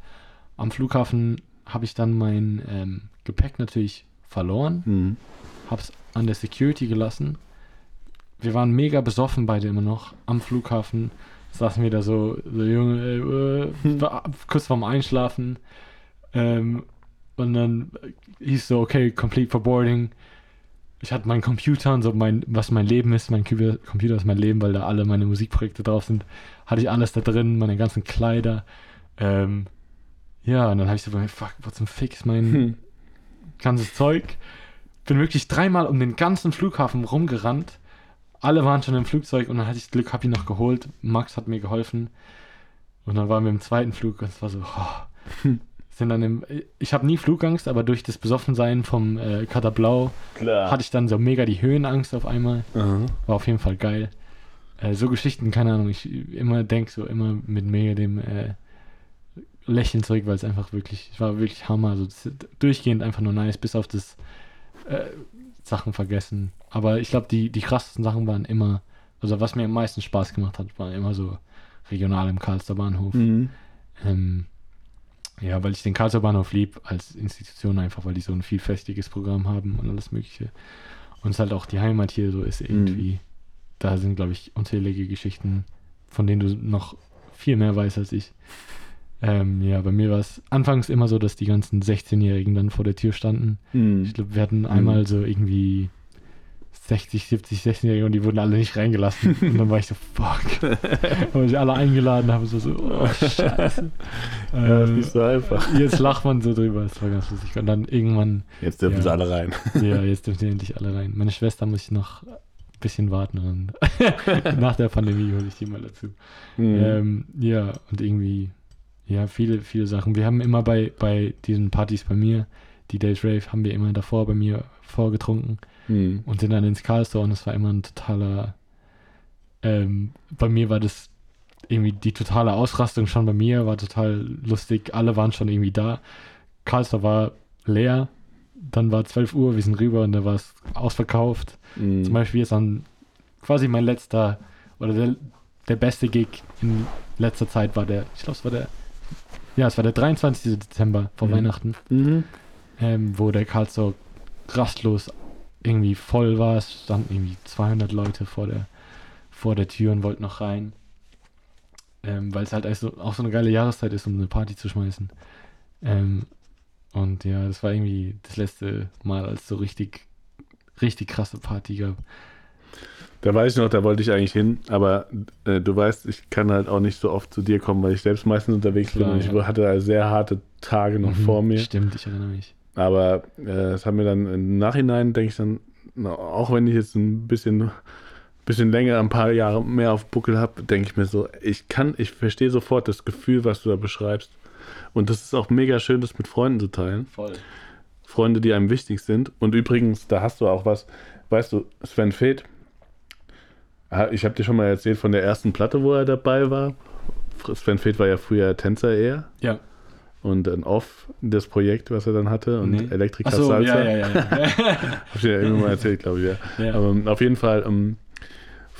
Am Flughafen habe ich dann mein ähm, Gepäck natürlich verloren Mhm. hab's an der Security gelassen. Wir waren mega besoffen beide immer noch am Flughafen. Saßen wir da so, so Junge, äh, war kurz vorm Einschlafen. Ähm, und dann hieß so, okay, complete for boarding. Ich hatte meinen Computer und so mein, was mein Leben ist. Mein Computer Computer ist mein Leben, weil da alle meine Musikprojekte drauf sind. Hatte ich alles da drin, meine ganzen Kleider. Ähm, ja, und dann habe ich so, fuck, was zum Fix mein, Hm. ganzes Zeug. Bin wirklich dreimal um den ganzen Flughafen rumgerannt. Alle waren schon im Flugzeug und dann hatte ich Glück, hab ihn noch geholt. Max hat mir geholfen. Und dann waren wir im zweiten Flug und es war so, oh. sind dann im, ich habe nie Flugangst, aber durch das Besoffensein vom äh, Kater Blau Klar. hatte ich dann so mega die Höhenangst auf einmal. Aha. War auf jeden Fall geil. Äh, so Geschichten, keine Ahnung, ich immer denke so immer mit mega dem äh, Lächeln zurück, weil es einfach wirklich, es war wirklich Hammer. Also durchgehend einfach nur nice, bis auf das äh, Sachen vergessen. Aber ich glaube, die, die krassesten Sachen waren immer also was mir am meisten Spaß gemacht hat, war immer so regional im Karlster Bahnhof. Mhm. Ähm, ja, weil ich den Karlsruher Bahnhof lieb als Institution einfach, weil die so ein vielfältiges Programm haben und alles Mögliche. Und es halt auch die Heimat hier so ist irgendwie. Da sind, glaube ich, unzählige Geschichten, von denen du noch viel mehr weißt als ich. Ähm, ja, bei mir war es anfangs immer so, dass die ganzen 16-Jährigen dann vor der Tür standen. Mhm. Ich glaube, wir hatten einmal so irgendwie 60, 70, 16-Jährige und die wurden alle nicht reingelassen. [laughs] Und dann war ich so, fuck. Weil ich alle eingeladen habe, so, so oh, [laughs] scheiße. Ja, ist Äh, nicht so einfach. Jetzt lacht man so drüber, das war ganz lustig. Und dann irgendwann, Jetzt dürfen Ja. sie alle rein. ja, jetzt dürfen die endlich alle rein. Meine Schwester muss ich noch ein bisschen warten und [laughs] nach der Pandemie hole ich die mal dazu. Mhm. Ähm, ja, und irgendwie, ja, viele, viele Sachen. Wir haben immer bei, bei diesen Partys bei mir, die Days Rave, haben wir immer davor bei mir vorgetrunken Mhm. und sind dann ins Karlstor und es war immer ein totaler, ähm, bei mir war das irgendwie die totale Ausrastung schon bei mir, war total lustig, alle waren schon irgendwie da. Karlstor war leer, dann war 12 Uhr, wir sind rüber und da war es ausverkauft. Mhm. Zum Beispiel ist dann quasi mein letzter oder der, der beste Gig in letzter Zeit war der, ich glaube es war der, ja es war der 23. Dezember vor Mhm. Weihnachten Mhm. ähm, wo der Karlsruhe rastlos irgendwie voll war. Es standen irgendwie 200 Leute vor der, vor der Tür und wollten noch rein. Ähm, Weil es halt also auch so eine geile Jahreszeit ist, um eine Party zu schmeißen. Ähm, und ja, das war irgendwie das letzte Mal, als es so richtig, richtig krasse Party gab. Da weiß ich noch, da wollte ich eigentlich hin, aber äh, du weißt, ich kann halt auch nicht so oft zu dir kommen, weil ich selbst meistens unterwegs Klar, bin und ich ja. hatte da sehr harte Tage noch Mhm, vor mir. Stimmt, ich erinnere mich. Aber äh, es hat mir dann im Nachhinein, denke ich dann, na, auch wenn ich jetzt ein bisschen, bisschen länger, ein paar Jahre mehr auf Buckel habe, denke ich mir so, ich kann, ich verstehe sofort das Gefühl, was du da beschreibst. Und das ist auch mega schön, das mit Freunden zu teilen. Voll. Freunde, die einem wichtig sind. Und übrigens, da hast du auch was, weißt du, Sven Feth, ich habe dir schon mal erzählt von der ersten Platte, wo er dabei war. Sven Feth war ja früher Tänzer eher Ja. und dann off das Projekt, was er dann hatte und Nee. Elektriker Achso, Salsa. ja, ja, ja. [laughs] Hab ich dir ja irgendwann mal erzählt, glaube ich, ja. ja. Aber ähm, auf jeden Fall, ähm,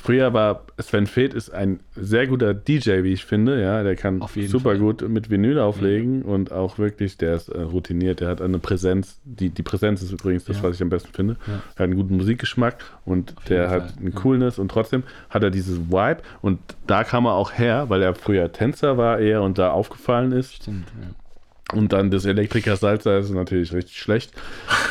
früher war Sven Feth ist ein sehr guter DJ, wie ich finde, ja. Der kann super Fall. gut mit Vinyl auflegen und auch wirklich, der ist äh, routiniert, der hat eine Präsenz. Die, die Präsenz ist übrigens das, Ja. was ich am besten finde. Ja. Er hat einen guten Musikgeschmack und Auf der hat eine ja. Coolness und trotzdem hat er dieses Vibe und da kam er auch her, weil er früher Tänzer war eher und da aufgefallen ist. Stimmt, ja. Und dann das Elektriker Salsa ist natürlich richtig schlecht.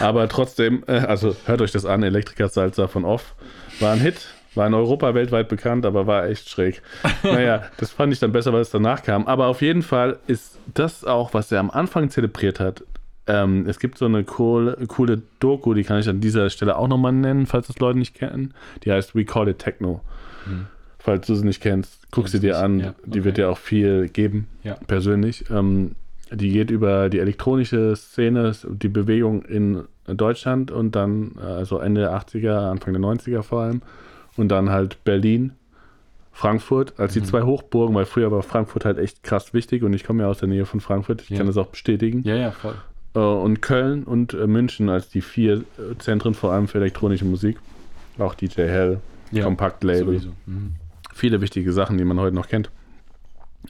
Aber trotzdem, äh, also hört euch das an, Elektriker Salsa von Off. War ein Hit, war in Europa weltweit bekannt, aber war echt schräg. Naja, [laughs] das fand ich dann besser, weil es danach kam. Aber auf jeden Fall ist das auch, was er am Anfang zelebriert hat. Ähm, es gibt so eine coole, coole Doku, die kann ich an dieser Stelle auch nochmal nennen, falls das Leute nicht kennen. Die heißt We Call It Techno. Hm. Falls du sie nicht kennst, guck sie dir an. Ja, Die okay. wird dir auch viel geben Ja. persönlich. Ähm, die geht über die elektronische Szene, die Bewegung in Deutschland und dann, äh, also Ende der 80er, Anfang der 90er vor allem. Und dann halt Berlin, Frankfurt, als die Mhm. zwei Hochburgen, weil früher war Frankfurt halt echt krass wichtig und ich komme ja aus der Nähe von Frankfurt, ich Ja. kann das auch bestätigen. Ja, ja, voll. Äh, und Köln und äh, München als die vier äh, Zentren, vor allem für elektronische Musik. Auch DJ Hell, Ja, Kompaktlabel sowieso. Mhm. viele wichtige Sachen, die man heute noch kennt.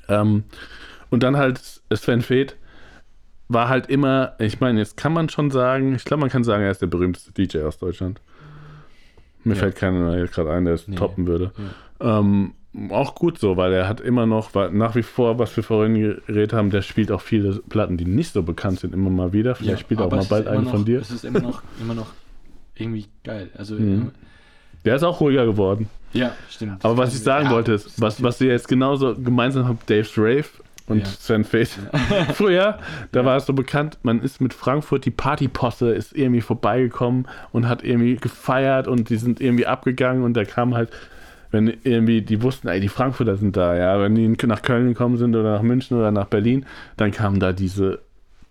Ähm, und dann halt Sven Feth war halt immer, ich meine, jetzt kann man schon sagen, ich glaube, man kann sagen, er ist der berühmteste DJ aus Deutschland. Mir Ja. fällt keiner gerade ein, der es Nee. toppen würde. Ähm, auch gut so, weil er hat immer noch, weil nach wie vor, was wir vorhin geredet haben, der spielt auch viele Platten, die nicht so bekannt sind, immer mal wieder. Vielleicht spielt er auch mal bald einen noch, von dir. Es ist immer noch, immer noch irgendwie geil. Also, Mhm. Der ist auch ruhiger geworden. ja, stimmt. Aber was ich sagen Ja, wollte, ist, was, was ihr jetzt genauso gemeinsam habt, Dave's Rave und Ja. Sven Feth. [laughs] Früher, da Ja. war es so bekannt, man ist mit Frankfurt, die Partyposse ist irgendwie vorbeigekommen und hat irgendwie gefeiert und die sind irgendwie abgegangen und da kam halt, wenn irgendwie, die wussten, ey, die Frankfurter sind da, ja, wenn die nach Köln gekommen sind oder nach München oder nach Berlin, dann kamen da diese,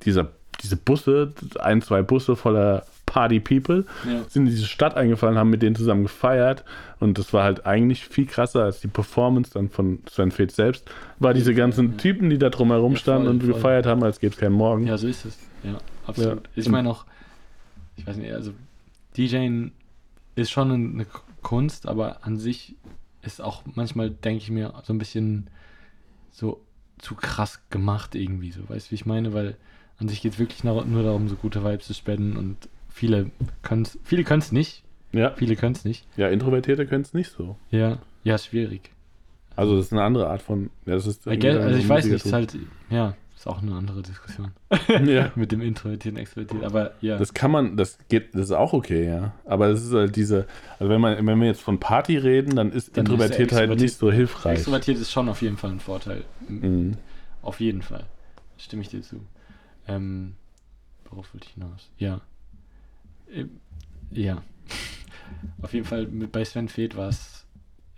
dieser, diese Busse, ein, zwei Busse voller Party-People Ja. sind in diese Stadt eingefallen, haben mit denen zusammen gefeiert und das war halt eigentlich viel krasser als die Performance dann von Sven Feth selbst. War diese ganzen Ja. Typen, die da drumherum Ja, standen und voll. gefeiert haben, als gäbe es keinen Morgen. Ja, so ist es. Ja, absolut. Ich meine auch, ich weiß nicht, also DJing ist schon eine Kunst, aber an sich ist auch manchmal, denke ich mir, so ein bisschen so zu krass gemacht irgendwie, so, weißt du, wie ich meine? Weil an sich geht es wirklich nur darum, so gute Vibes zu spenden und viele können es viele können's nicht, Ja, viele können es nicht. ja Introvertierte können es nicht so. Ja, ja, schwierig. Also das ist eine andere Art von. Ja, das ist guess, also ich weiß nicht, ist ist halt, ja, ist auch eine andere Diskussion. [laughs] ja. Mit dem Introvertierten, Extrovertierten, aber ja. Das kann man, das geht, das ist auch okay, ja. Aber es ist halt diese, also wenn man, wenn wir jetzt von Party reden, dann ist Dann ist Introvertiertheit Extrovertiert- nicht so hilfreich. Extrovertiert ist schon auf jeden Fall ein Vorteil. Mhm. Auf jeden Fall. Stimme ich dir zu. Ähm, worauf wollte ich hinaus? Ja. Ähm, ja. [laughs] auf jeden Fall mit, bei Sven war es.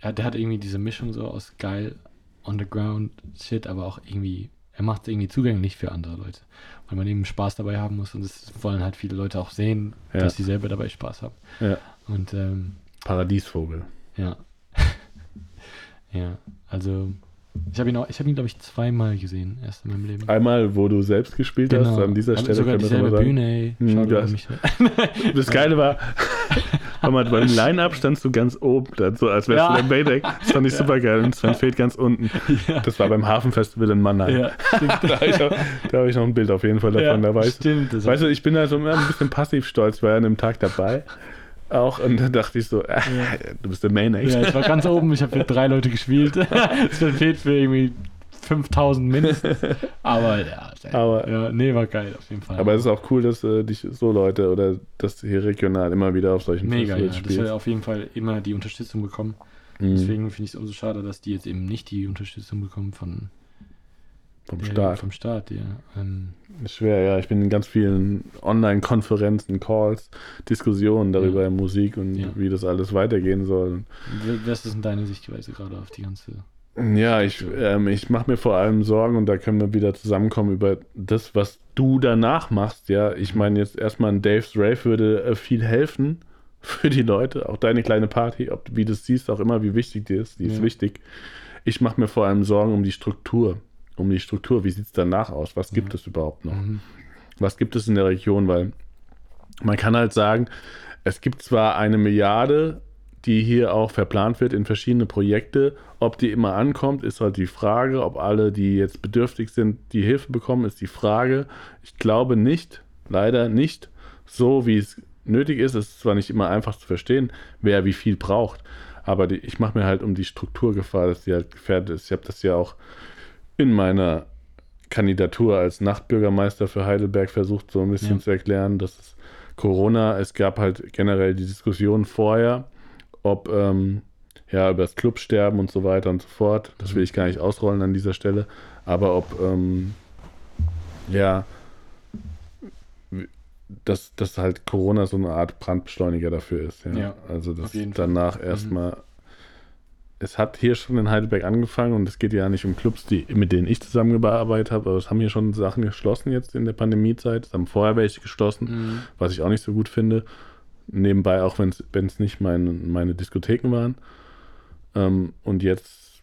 Ja, der hat irgendwie diese Mischung so aus geil, on the ground Shit, aber auch irgendwie. Er macht es irgendwie zugänglich für andere Leute. Weil man eben Spaß dabei haben muss und das wollen halt viele Leute auch sehen, Ja. dass sie selber dabei Spaß haben. Ja. Und ähm, Paradiesvogel. ja. [laughs] ja, also ich habe ihn, auch- ich habe ihn glaube ich zweimal gesehen, erst in meinem Leben. Einmal, wo du selbst gespielt hast, an dieser Stelle sogar das dieselbe sagen. Bühne, ey. Hm, Schade, ja. warum ich- Das Geile war, [laughs] mal, beim [laughs] Line-Up standst du ganz oben, dann so als wärst Ja. du der Baydeck. Das fand ich super geil. Und Sven fehlt ganz unten. ja. Das war beim Hafenfestival in Mannheim. ja. [laughs] Da habe ich, hab ich noch ein Bild auf jeden Fall davon. da weißt, stimmt. Das weißt du, ich bin da so ein bisschen passiv stolz, war ja an dem Tag dabei. Auch und dann dachte ich so, äh, du bist der Main Act. ja, ich war ganz oben, ich habe für drei Leute gespielt. [laughs] Es fehlt für irgendwie 5000 mindestens. Aber ja, Aber- ja, nee, war geil auf jeden Fall. Aber es ist auch cool, dass äh, dich so Leute oder dass du hier regional immer wieder auf solchen mega, ja. Festivals Das spielst. hat auf jeden Fall immer die Unterstützung bekommen. Mhm. Deswegen finde ich es umso schade, dass die jetzt eben nicht die Unterstützung bekommen von Vom Start. Vom Staat, ja. Ähm, Ist schwer, ja. Ich bin in ganz vielen Online-Konferenzen, Calls, Diskussionen darüber Ja. in Musik und Ja. wie das alles weitergehen soll. was ist denn deine Sichtweise gerade auf die ganze Ja, ich, ähm, ich mache mir vor allem Sorgen und da können wir wieder zusammenkommen über das, was du danach machst. Ja, ich meine jetzt erstmal ein Dave's Rave würde äh, viel helfen [laughs] für die Leute, auch deine kleine Party, ob wie du es siehst, auch immer, wie wichtig die ist. Die ist Ja. wichtig. Ich mache mir vor allem Sorgen um die Struktur. Um die Struktur, wie sieht es danach aus? Was gibt es überhaupt noch? Mhm. was gibt es in der Region, weil man kann halt sagen, es gibt zwar eine Milliarde, die hier auch verplant wird in verschiedene Projekte. Ob die immer ankommt, ist halt die Frage. Ob alle, die jetzt bedürftig sind, die Hilfe bekommen, ist die Frage. Ich glaube nicht, leider nicht, so wie es nötig ist. Es ist zwar nicht immer einfach zu verstehen, wer wie viel braucht, aber die, ich mache mir halt um die Strukturgefahr, dass die halt gefährdet ist. Ich habe das ja auch in meiner Kandidatur als Nachtbürgermeister für Heidelberg versucht, so ein bisschen Ja. zu erklären, dass es Corona, es gab halt generell die Diskussion vorher, ob ähm, ja über das Clubsterben und so weiter und so fort. Das will ich gar nicht ausrollen an dieser Stelle, aber ob ähm, ja dass, dass halt Corona so eine Art Brandbeschleuniger dafür ist. Ja. Ja, also dass danach erstmal es hat hier schon in Heidelberg angefangen und es geht ja nicht um Clubs, die, mit denen ich zusammengearbeitet habe, aber es haben hier schon Sachen geschlossen jetzt in der Pandemiezeit. Es haben vorher welche geschlossen, Mhm. was ich auch nicht so gut finde. Nebenbei, auch wenn es nicht mein, meine Diskotheken waren. Ähm, und jetzt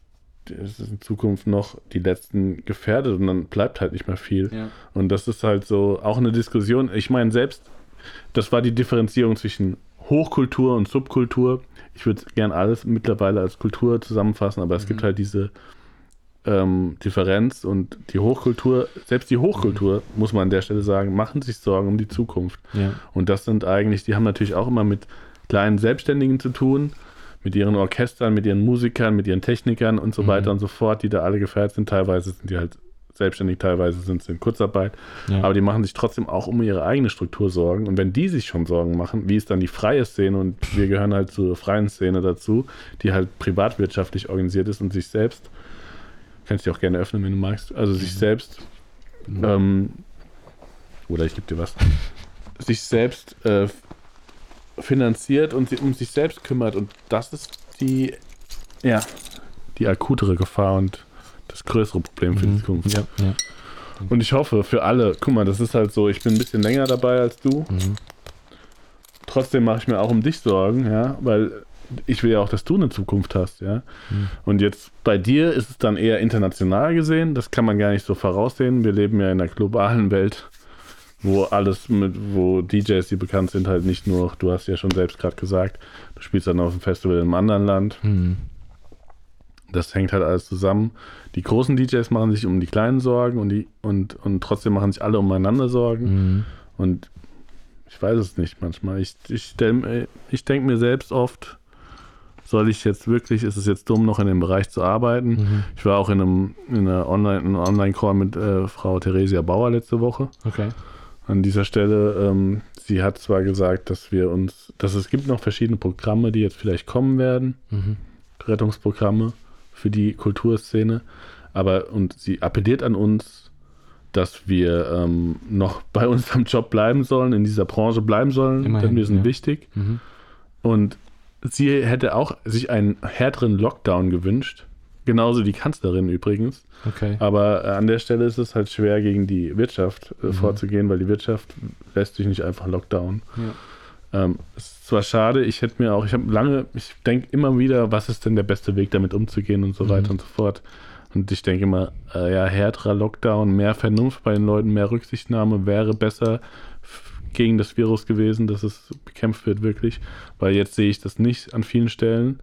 ist es in Zukunft noch die letzten gefährdet und dann bleibt halt nicht mehr viel. Ja. Und das ist halt so auch eine Diskussion. Ich meine, selbst, das war die Differenzierung zwischen Hochkultur und Subkultur. Ich würde gern alles mittlerweile als Kultur zusammenfassen, aber es Mhm. gibt halt diese ähm, Differenz und die Hochkultur, selbst die Hochkultur, muss man an der Stelle sagen, machen sich Sorgen um die Zukunft. Ja. Und das sind eigentlich, die haben natürlich auch immer mit kleinen Selbstständigen zu tun, mit ihren Orchestern, mit ihren Musikern, mit ihren Technikern und so Mhm. weiter und so fort, die da alle gefährdet sind. Teilweise sind die halt selbstständig, teilweise sind sie in Kurzarbeit. Ja. Aber die machen sich trotzdem auch um ihre eigene Struktur Sorgen. Und wenn die sich schon Sorgen machen, wie ist dann die freie Szene? Und wir gehören halt zur freien Szene dazu, die halt privatwirtschaftlich organisiert ist und sich selbst, kannst du auch gerne öffnen, wenn du magst, also sich selbst, Mhm. ähm, oder ich gebe dir was, sich selbst äh, finanziert und sie um sich selbst kümmert. Und das ist die, ja, die akutere Gefahr und das größere Problem für die Mhm. Zukunft. Ja, ja. Und ich hoffe für alle, guck mal, das ist halt so, ich bin ein bisschen länger dabei als du. Mhm. Trotzdem mache ich mir auch um dich Sorgen, ja, weil ich will ja auch, dass du eine Zukunft hast, ja. Mhm. Und jetzt bei dir ist es dann eher international gesehen, das kann man gar nicht so voraussehen. Wir leben ja in einer globalen Welt, wo alles mit, wo DJs, die bekannt sind, halt nicht nur, du hast ja schon selbst gerade gesagt, du spielst dann auf dem Festival in einem anderen Land. Mhm. Das hängt halt alles zusammen. Die großen DJs machen sich um die kleinen Sorgen und, die, und, und trotzdem machen sich alle umeinander Sorgen. Mhm. Und ich weiß es nicht manchmal. Ich, ich, ich denke mir selbst oft, soll ich jetzt wirklich, ist es jetzt dumm, noch in dem Bereich zu arbeiten? Mhm. Ich war auch in einem, in einer Online, in einem Online-Call mit äh, Frau Theresia Bauer letzte Woche. Okay. An dieser Stelle, ähm, sie hat zwar gesagt, dass wir uns, dass es gibt noch verschiedene Programme, die jetzt vielleicht kommen werden, Mhm. Rettungsprogramme für die Kulturszene, aber und sie appelliert an uns, dass wir ähm, noch [laughs] bei unserem Job bleiben sollen, in dieser Branche bleiben sollen, Immerhin, denn wir sind ja. wichtig. Mhm. Und sie hätte auch sich einen härteren Lockdown gewünscht. Genauso die Kanzlerin übrigens. Okay. Aber äh, an der Stelle ist es halt schwer, gegen die Wirtschaft äh, Mhm. vorzugehen, weil die Wirtschaft lässt sich nicht einfach lockdown. Ja. Ähm, es ist zwar schade, ich hätte mir auch, ich habe lange, ich denke immer wieder, was ist denn der beste Weg, damit umzugehen und so Mhm. weiter und so fort. Und ich denke immer, äh, ja, härterer Lockdown, mehr Vernunft bei den Leuten, mehr Rücksichtnahme wäre besser gegen das Virus gewesen, dass es bekämpft wird, wirklich. Weil jetzt sehe ich das nicht an vielen Stellen.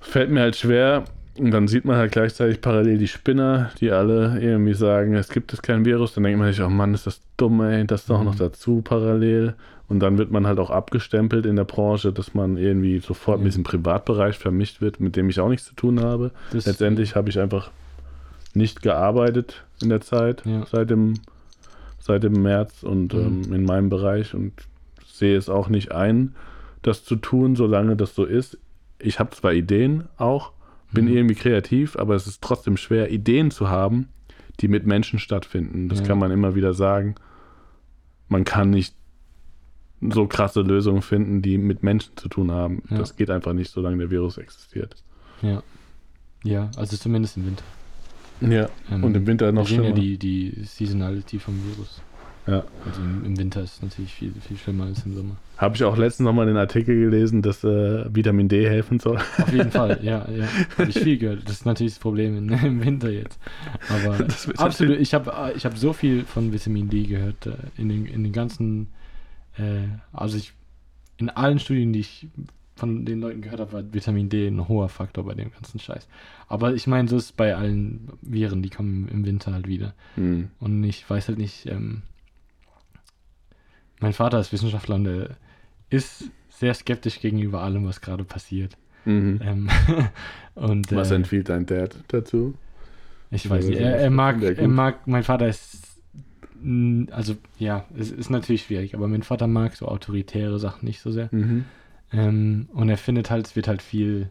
Fällt mir halt schwer. Und dann sieht man halt gleichzeitig parallel die Spinner, die alle irgendwie sagen, es gibt es kein Virus. Dann denkt man sich, oh Mann, ist das dumm, ey, das doch Mhm. noch dazu parallel. Und dann wird man halt auch abgestempelt in der Branche, dass man irgendwie sofort Ja. mit diesem Privatbereich vermischt wird, mit dem ich auch nichts zu tun habe. Das, Letztendlich habe ich einfach nicht gearbeitet in der Zeit, Ja. seit, dem, seit dem März und Mhm. ähm, in meinem Bereich und sehe es auch nicht ein, das zu tun, solange das so ist. Ich habe zwar Ideen auch, bin Mhm. irgendwie kreativ, aber es ist trotzdem schwer, Ideen zu haben, die mit Menschen stattfinden. Das Ja. kann man immer wieder sagen. Man kann nicht so krasse Lösungen finden, die mit Menschen zu tun haben. Ja. Das geht einfach nicht, solange der Virus existiert. Ja. Ja, also zumindest im Winter. Ja. Ähm, Und im Winter noch wir sehen ja schlimmer. die, die Seasonality vom Virus. Ja. Also im, Winter ist es natürlich viel, viel schlimmer als im Sommer. Habe ich auch letztens nochmal den Artikel gelesen, dass äh, Vitamin D helfen soll. Auf jeden Fall, [laughs] ja, ja. Habe ich viel gehört. Das ist natürlich das Problem in, im Winter jetzt. Aber [laughs] absolut, ich habe ich hab so viel von Vitamin D gehört äh, in den, in den ganzen, äh, also ich, in allen Studien, die ich von den Leuten gehört habe, war Vitamin D ein hoher Faktor bei dem ganzen Scheiß. Aber ich meine, so ist es bei allen Viren, die kommen im Winter halt wieder. Hm. Und ich weiß halt nicht, ähm, mein Vater ist Wissenschaftler und er ist sehr skeptisch gegenüber allem, was gerade passiert. Mhm. Ähm, [laughs] und Was äh, empfiehlt dein Dad dazu? ich weiß nicht, er, er mag, er mag, mein Vater ist, also ja, es ist natürlich schwierig, aber mein Vater mag so autoritäre Sachen nicht so sehr. Mhm. Ähm, und er findet halt, es wird halt viel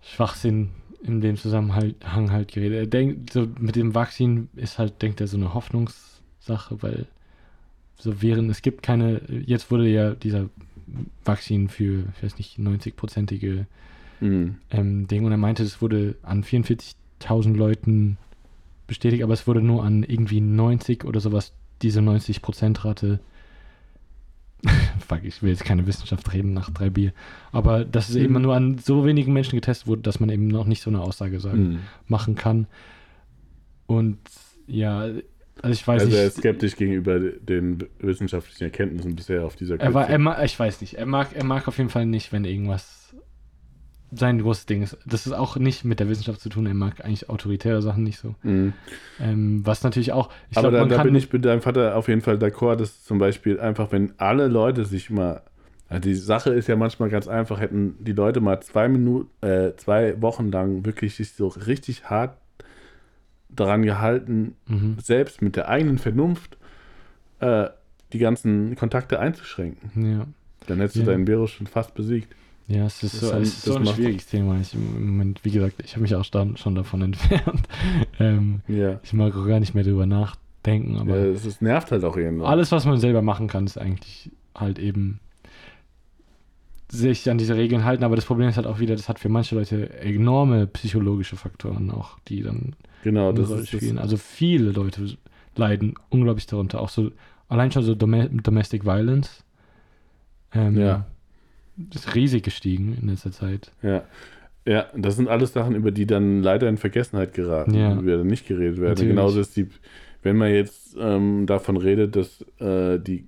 Schwachsinn in dem Zusammenhang halt geredet. Er denkt, so mit dem Vakzin ist halt, denkt er, so eine Hoffnungssache, weil so während, es gibt keine, jetzt wurde ja dieser Vakzin für, ich weiß nicht, 90-prozentige Mhm. ähm, Ding und er meinte, es wurde an 44.000 Leuten bestätigt, aber es wurde nur an irgendwie 90 oder sowas, diese 90%-Rate. [laughs] Fuck, ich will jetzt keine Wissenschaft reden nach drei Bier. Aber dass es Mhm. eben nur an so wenigen Menschen getestet wurde, dass man eben noch nicht so eine Aussage sagen, Mhm. machen kann. Und ja, also ich weiß Also er nicht. ist skeptisch gegenüber den wissenschaftlichen Erkenntnissen bisher auf dieser Er war, er Kürze. mag, ich weiß nicht. Er mag, er mag auf jeden Fall nicht, wenn irgendwas sein großes Ding ist. Das ist auch nicht mit der Wissenschaft zu tun. Er mag eigentlich autoritäre Sachen nicht so. Mhm. Ähm, was natürlich auch. Ich Aber glaube, da, da bin ich mit deinem Vater auf jeden Fall d'accord, dass zum Beispiel einfach, wenn alle Leute sich mal, also die Sache ist ja manchmal ganz einfach, hätten die Leute mal zwei Minuten, äh, zwei Wochen lang wirklich sich so richtig hart daran gehalten, mhm. selbst mit der eigenen Vernunft äh, die ganzen Kontakte einzuschränken. Ja. Dann hättest Ja. du dein Virus schon fast besiegt. Ja, es ist, Das so, ist das so ein macht- schwieriges Thema. Ich, Im Moment, wie gesagt, ich habe mich auch schon davon [laughs] entfernt. ähm, Ja. ich mag auch gar nicht mehr drüber nachdenken, aber ja es ist, nervt halt auch irgendwann. alles, was man selber machen kann, ist eigentlich halt eben sich an diese Regeln halten. Aber das Problem ist halt auch wieder, das hat für manche Leute enorme psychologische Faktoren auch, die dann Genau, das ist das. Also viele Leute leiden unglaublich darunter. Auch so, allein schon so Dome Domestic Violence. Ähm, Ja. Ist riesig gestiegen in letzter Zeit. Ja. Ja, das sind alles Sachen, über die dann leider in Vergessenheit geraten, Ja. über die dann nicht geredet werden. Natürlich. Genauso ist die, wenn man jetzt ähm, davon redet, dass äh, die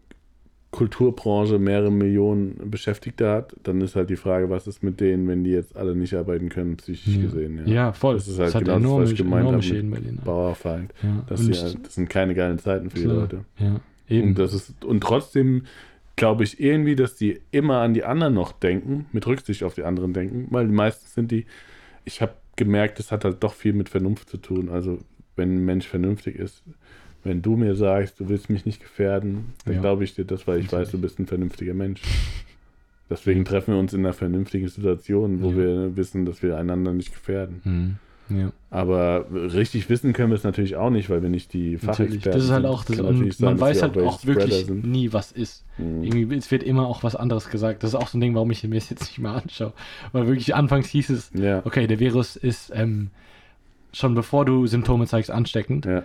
Kulturbranche mehrere Millionen Beschäftigte hat, dann ist halt die Frage, was ist mit denen, wenn die jetzt alle nicht arbeiten können, psychisch Ja. gesehen. Ja, voll. Das ist halt hat genau das, enorme, was ich gemeint habe mit Schäden bei denen. Bauerfeind. Ja. Das, die halt, das sind keine geilen Zeiten für die Klar. Leute. ja, eben. Und, das ist, und trotzdem glaube ich irgendwie, dass die immer an die anderen noch denken, mit Rücksicht auf die anderen denken, weil meistens sind die, ich habe gemerkt, das hat halt doch viel mit Vernunft zu tun. Also wenn ein Mensch vernünftig ist, wenn du mir sagst, du willst mich nicht gefährden, dann Ja. glaube ich dir das, weil ich weiß, du bist ein vernünftiger Mensch. Deswegen treffen wir uns in einer vernünftigen Situation, wo Ja. wir wissen, dass wir einander nicht gefährden. Hm. Ja. Aber richtig wissen können wir es natürlich auch nicht, weil wir nicht die. Fachexperten Das ist halt sind. auch das. Sein, man dass weiß halt welche auch wirklich sind. nie, was ist. Mhm. Irgendwie, es wird immer auch was anderes gesagt. Das ist auch so ein Ding, warum ich mir das jetzt nicht mehr anschaue. Weil wirklich anfangs hieß es, Ja, okay, der Virus ist ähm, schon bevor du Symptome zeigst ansteckend. ja.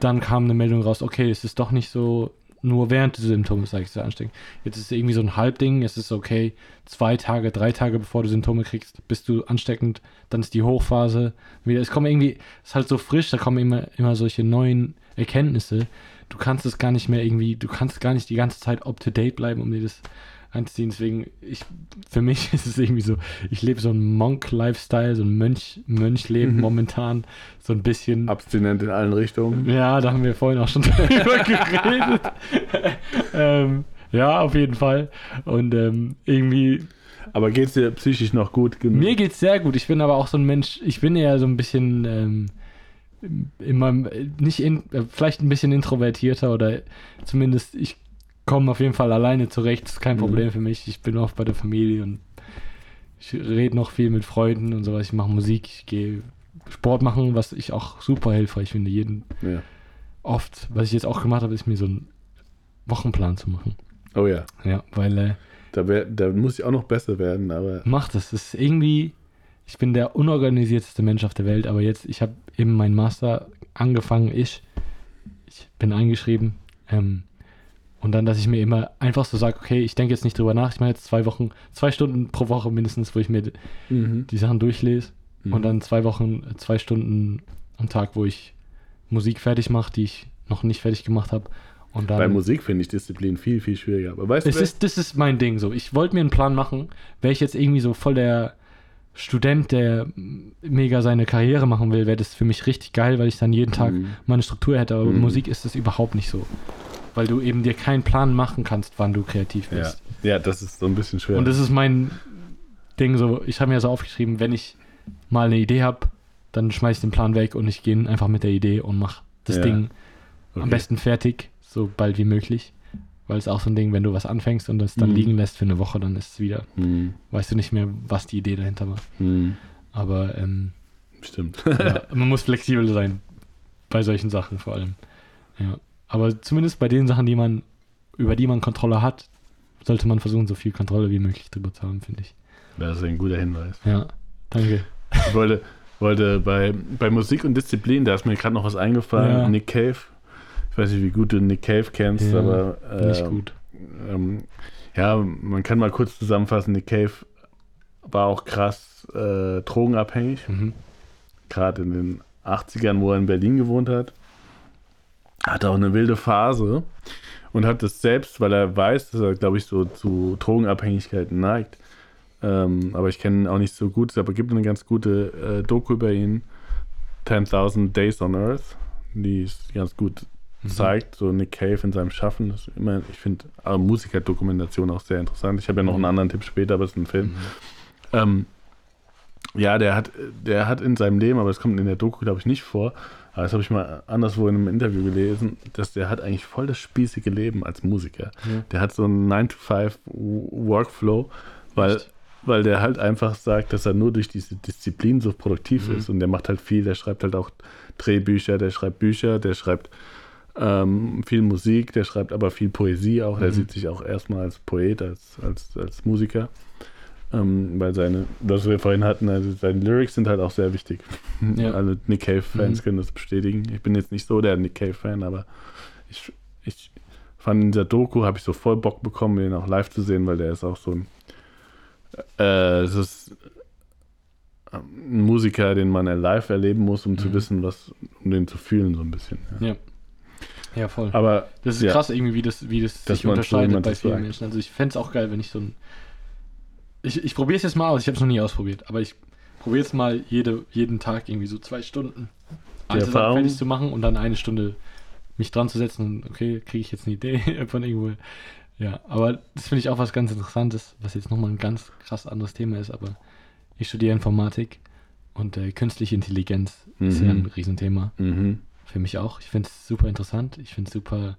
Dann kam eine Meldung raus, okay, es ist doch nicht so, nur während du Symptome zeigst, ist er ansteckend. Jetzt ist es irgendwie so ein Halbding, es ist okay, zwei Tage, drei Tage bevor du Symptome kriegst, bist du ansteckend, dann ist die Hochphase. Wieder, es kommen irgendwie, es ist halt so frisch, da kommen immer, immer solche neuen Erkenntnisse. Du kannst es gar nicht mehr irgendwie, du kannst gar nicht die ganze Zeit up to date bleiben, um dir das anzuziehen. Deswegen, ich, für mich [laughs] ist es irgendwie so, ich lebe so ein Monk-Lifestyle, so ein Mönch, Mönchleben Mhm. momentan, so ein bisschen. Abstinent in allen Richtungen. Ja, da haben wir vorhin auch schon [laughs] drüber [laughs] geredet. ähm, ja, auf jeden Fall. Und ähm, irgendwie, Aber geht es dir psychisch noch gut genug? mir geht's sehr gut. Ich bin aber auch so ein Mensch, ich bin eher so ein bisschen ähm, in meinem, nicht in, äh, vielleicht ein bisschen introvertierter oder zumindest ich komme auf jeden Fall alleine zurecht. Das ist kein Mhm. Problem für mich. Ich bin oft bei der Familie und ich rede noch viel mit Freunden und sowas. Ich mache Musik, ich gehe Sport machen, was ich auch super hilfreich finde. Jeden Ja. oft, was ich jetzt auch gemacht habe, ist mir so einen Wochenplan zu machen. Oh ja, Ja, weil äh, da, wär, da muss ich auch noch besser werden, aber mach das. Das ist irgendwie, ich bin der unorganisierteste Mensch auf der Welt, aber jetzt, ich habe eben meinen Master angefangen, ich, ich bin eingeschrieben. Ähm, und dann, dass ich mir immer einfach so sage, okay, ich denke jetzt nicht drüber nach. Ich mache jetzt zwei Wochen, zwei Stunden pro Woche mindestens, wo ich mir die Sachen durchlese. Mhm. Und dann zwei Wochen, zwei Stunden am Tag, wo ich Musik fertig mache, die ich noch nicht fertig gemacht habe. Und dann bei Musik finde ich Disziplin viel, viel schwieriger. Aber weißt es du, ist, das ist mein Ding so. Ich wollte mir einen Plan machen. Wäre ich jetzt irgendwie so voll der Student, der mega seine Karriere machen will, wäre das für mich richtig geil, weil ich dann jeden Tag Mhm. meine Struktur hätte. Aber Mhm. Musik ist das überhaupt nicht so. Weil du eben dir keinen Plan machen kannst, wann du kreativ ja. bist. ja, das ist so ein bisschen schwer. Und das ist mein Ding so. Ich habe mir so aufgeschrieben, wenn ich mal eine Idee habe, dann schmeiße ich den Plan weg und ich gehe einfach mit der Idee und mache das Ja. Ding Okay. am besten fertig, so bald wie möglich. Weil es auch so ein Ding, wenn du was anfängst und das dann Mhm. liegen lässt für eine Woche, dann ist es wieder, Mhm. weißt du nicht mehr, was die Idee dahinter war. Mhm. Aber ähm, Stimmt. [laughs] ja, man muss flexibel sein bei solchen Sachen vor allem. Ja. Aber zumindest bei den Sachen, die man, über die man Kontrolle hat, sollte man versuchen, so viel Kontrolle wie möglich drüber zu haben, finde ich. Das ist ein guter Hinweis. Ja, danke. Ich wollte, wollte bei, bei Musik und Disziplin, da ist mir gerade noch was eingefallen. Ja. Nick Cave. Ich weiß nicht, wie gut du Nick Cave kennst, Ja, aber Nicht äh, gut. Ähm, ja, man kann mal kurz zusammenfassen, Nick Cave war auch krass äh, drogenabhängig, Mhm. gerade in den 80ern, wo er in Berlin gewohnt hat. Hatte auch eine wilde Phase und hat das selbst, weil er weiß, dass er, glaube ich, so zu Drogenabhängigkeiten neigt. Ähm, aber ich kenne ihn auch nicht so gut, aber gibt eine ganz gute äh, Doku über ihn, 10.000 Days on Earth, die ist ganz gut Mhm. zeigt, so Nick Cave in seinem Schaffen. Das ist immer, ich finde äh, Musikerdokumentation auch sehr interessant. Ich habe ja noch einen anderen Tipp später, aber es ist ein Film. Mhm. Ähm, ja, der hat, der hat in seinem Leben, aber das kommt in der Doku, glaube ich, nicht vor, aber das habe ich mal anderswo in einem Interview gelesen, dass der hat eigentlich voll das spießige Leben als Musiker. Ja. Der hat so einen 9-to-5-Workflow, weil, Echt? weil der halt einfach sagt, dass er nur durch diese Disziplin so produktiv Mhm. ist und der macht halt viel, der schreibt halt auch Drehbücher, der schreibt Bücher, der schreibt ähm, viel Musik, der schreibt aber viel Poesie auch, der Mhm. sieht sich auch erstmal als Poet, als, als, als Musiker. Ähm, weil seine, was wir vorhin hatten, also seine Lyrics sind halt auch sehr wichtig. Ja. [laughs] Alle Nick Cave-Fans Mhm. können das bestätigen. Ich bin jetzt nicht so der Nick Cave-Fan, aber ich, ich fand in dieser Doku, habe ich so voll Bock bekommen, ihn auch live zu sehen, weil der ist auch so ein, äh, es ist ein Musiker, den man live erleben muss, um zu Mhm. wissen, was, um den zu fühlen, so ein bisschen. Ja. Ja. Ja, voll. Aber Das ist ja, krass irgendwie, wie das, wie das sich so unterscheidet bei vielen sagt. Menschen. Also ich fände es auch geil, wenn ich so ein... Ich, ich probiere es jetzt mal aus, ich habe es noch nie ausprobiert, aber ich probiere jetzt mal jede, jeden Tag irgendwie so zwei Stunden Erfahrung- fertig zu machen und dann eine Stunde mich dran zu setzen und okay, kriege ich jetzt eine Idee [laughs] von irgendwo. Ja, aber das finde ich auch was ganz Interessantes, was jetzt nochmal ein ganz krass anderes Thema ist, aber ich studiere Informatik und äh, künstliche Intelligenz ist ja Mhm. ein Riesenthema. Mhm. Für mich auch. Ich finde es super interessant. Ich finde es super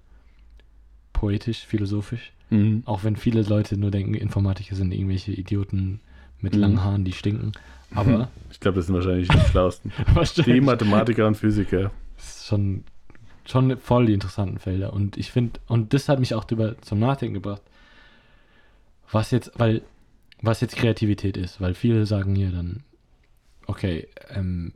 poetisch, philosophisch. Mhm. Auch wenn viele Leute nur denken, Informatiker sind irgendwelche Idioten mit Mhm. langen Haaren, die stinken. Aber [laughs] Ich glaube, das sind wahrscheinlich die schlausten. [laughs] Die Mathematiker und Physiker. ist schon, schon voll die interessanten Felder. Und ich finde, und das hat mich auch drüber zum Nachdenken gebracht, was jetzt, weil, was jetzt Kreativität ist. Weil viele sagen hier dann, okay, ähm,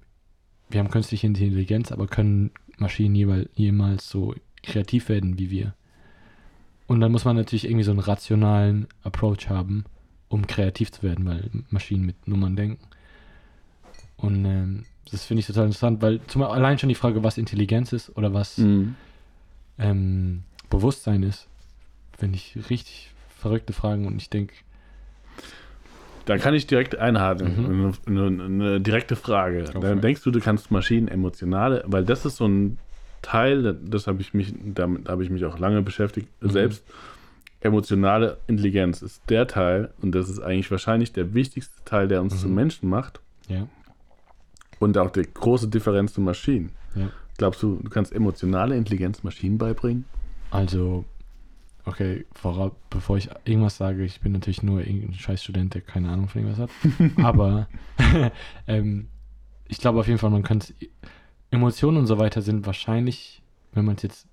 wir haben künstliche Intelligenz, aber können Maschinen jeweils, jemals so kreativ werden wie wir? Und dann muss man natürlich irgendwie so einen rationalen Approach haben, um kreativ zu werden, weil Maschinen mit Nummern denken. Und ähm, das finde ich total interessant, weil zum allein schon die Frage, was Intelligenz ist oder was Mhm. ähm, Bewusstsein ist, finde ich richtig verrückte Fragen und ich denke, Da kann ich direkt einhaken. Eine, eine, eine direkte Frage. Dann denkst du, du kannst Maschinen emotionale, weil das ist so ein Teil, das habe ich mich, damit habe ich mich auch lange beschäftigt, Mhm. selbst. Emotionale Intelligenz ist der Teil, und das ist eigentlich wahrscheinlich der wichtigste Teil, der uns Mhm. zum Menschen macht ja, und auch die große Differenz zu Maschinen. Ja. Glaubst du, du kannst emotionale Intelligenz Maschinen beibringen? also, okay, vorab, bevor ich irgendwas sage, ich bin natürlich nur irgendein Scheißstudent, der keine Ahnung von irgendwas hat, [laughs] aber [laughs] ähm, ich glaube auf jeden Fall, man könnte, Emotionen und so weiter sind wahrscheinlich, wenn man es jetzt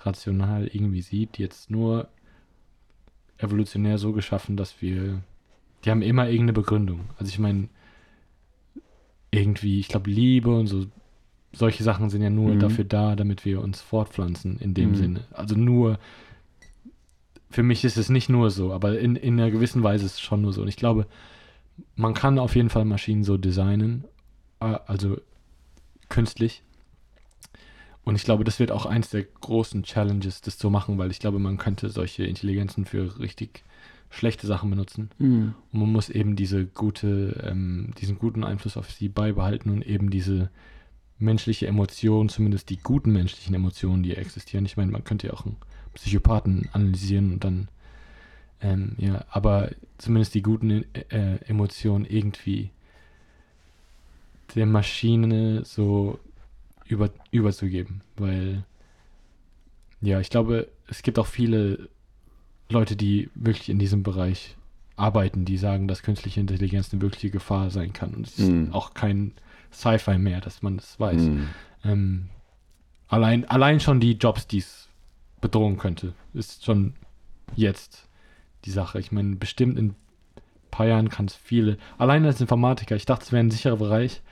rational irgendwie sieht, jetzt nur evolutionär so geschaffen, dass wir, die haben immer irgendeine Begründung. Also ich meine, irgendwie, ich glaube, Liebe und so, solche Sachen sind ja nur Mhm. dafür da, damit wir uns fortpflanzen in dem Mhm. Sinne. Also nur, für mich ist es nicht nur so, aber in, in einer gewissen Weise ist es schon nur so. Und ich glaube, man kann auf jeden Fall Maschinen so designen, äh, also künstlich. Und ich glaube, das wird auch eins der großen Challenges, das zu machen, weil ich glaube, man könnte solche Intelligenzen für richtig schlechte Sachen benutzen. Und man muss eben diese gute, ähm, diesen guten Einfluss auf sie beibehalten und eben diese menschliche Emotion, zumindest die guten menschlichen Emotionen, die existieren. Ich meine, man könnte ja auch einen Psychopathen analysieren und dann, ähm, ja, aber zumindest die guten äh, Emotionen irgendwie der Maschine so über, überzugeben, weil ja, ich glaube, es gibt auch viele Leute, die wirklich in diesem Bereich arbeiten, die sagen, dass künstliche Intelligenz eine wirkliche Gefahr sein kann. Und es ist Mhm. auch kein Sci-Fi mehr, dass man das weiß. Mhm. Ähm, allein, allein schon die Jobs, die es bedrohen könnte, ist schon jetzt die Sache. Ich meine, bestimmt in paar Jahren kann es viele, allein als Informatiker, ich dachte, es wäre ein sicherer Bereich.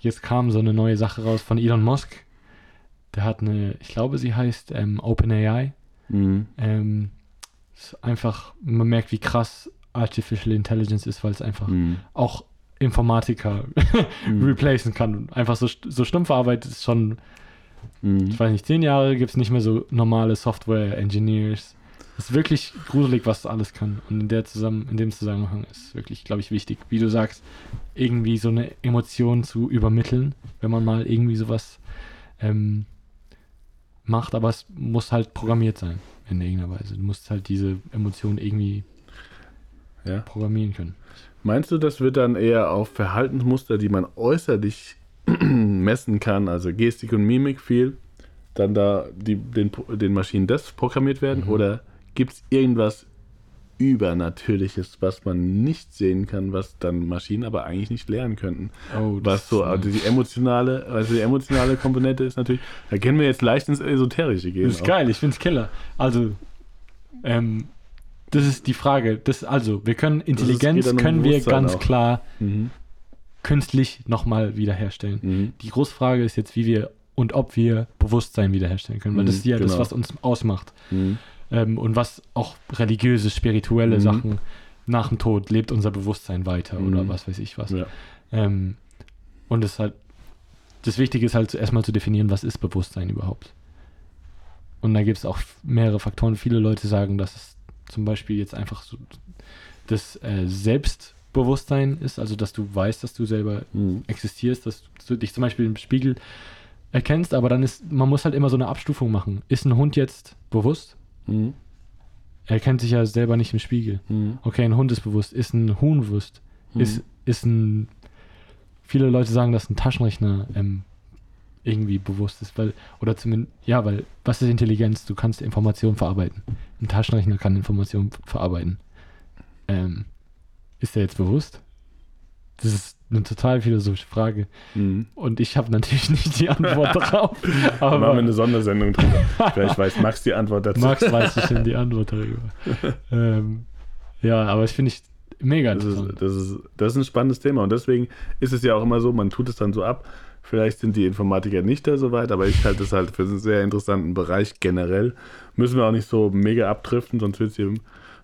Jetzt kam so eine neue Sache raus von Elon Musk. Der hat eine, ich glaube, sie heißt ähm, OpenAI. Mhm. Ähm, einfach, man merkt, wie krass Artificial Intelligence ist, weil es einfach Mhm. auch Informatiker [laughs] Mhm. replacen kann. Einfach so, so stumpfe Arbeit ist schon, Mhm. ich weiß nicht, zehn Jahre gibt es nicht mehr so normale Software-Engineers. Es ist wirklich gruselig, was das alles kann. Und in, der zusammen, in dem Zusammenhang ist wirklich, glaube ich, wichtig, wie du sagst, irgendwie so eine Emotion zu übermitteln, wenn man mal irgendwie sowas ähm, macht. Aber es muss halt programmiert sein, in irgendeiner Weise. Du musst halt diese Emotion irgendwie Ja. programmieren können. Meinst du, das wird dann eher auf Verhaltensmuster, die man äußerlich [clears throat] messen kann, also Gestik und Mimik viel, dann da die, den, den Maschinen das programmiert werden? Mhm. Oder gibt es irgendwas Übernatürliches, was man nicht sehen kann, was dann Maschinen aber eigentlich nicht lernen könnten? Oh, Was so, also die emotionale, also die emotionale Komponente ist natürlich, da können wir jetzt leicht ins Esoterische gehen. Das ist auch. geil, ich find's Killer. Also, ähm, das ist die Frage. Das, also, wir können Intelligenz um können wir ganz auch. klar Mhm. künstlich nochmal wiederherstellen. Mhm. Die große Frage ist jetzt, wie wir und ob wir Bewusstsein wiederherstellen können, weil das Mhm, ist ja das, genau. was uns ausmacht. Ähm, und was auch religiöse, spirituelle Mhm. Sachen nach dem Tod lebt unser Bewusstsein weiter Mhm. oder was weiß ich was. Ja. Ähm, und es halt, das Wichtige ist halt erstmal zu definieren, was ist Bewusstsein überhaupt. Und da gibt es auch mehrere Faktoren. Viele Leute sagen, dass es zum Beispiel jetzt einfach so das äh, Selbstbewusstsein ist, also dass du weißt, dass du selber Mhm. existierst, dass du dich zum Beispiel im Spiegel erkennst, aber dann ist, man muss halt immer so eine Abstufung machen. Ist ein Hund jetzt bewusst? Mhm. Er erkennt sich ja selber nicht im Spiegel. Mhm. Okay, ein Hund ist bewusst. Ist ein Huhn bewusst? Mhm. Ist, ist ein. Viele Leute sagen, dass ein Taschenrechner ähm, irgendwie bewusst ist, weil, oder zumindest, ja, weil, was ist Intelligenz? Du kannst Informationen verarbeiten. Ein Taschenrechner kann Informationen verarbeiten. Ähm, ist er jetzt bewusst? Das ist eine total philosophische Frage. Mhm. Und ich habe natürlich nicht die Antwort [laughs] darauf. Da machen wir Aber eine Sondersendung drüber. Vielleicht weiß Max die Antwort dazu. Max weiß bestimmt die [laughs] Antwort darüber. ähm, ja, aber ich finde ich mega Das ist, interessant. das, ist, das ist ein spannendes Thema und deswegen ist es ja auch immer so, man tut es dann so ab. Vielleicht sind die Informatiker nicht da so weit, aber ich halte es halt für einen sehr interessanten Bereich generell. Müssen wir auch nicht so mega abdriften, sonst, wird's hier,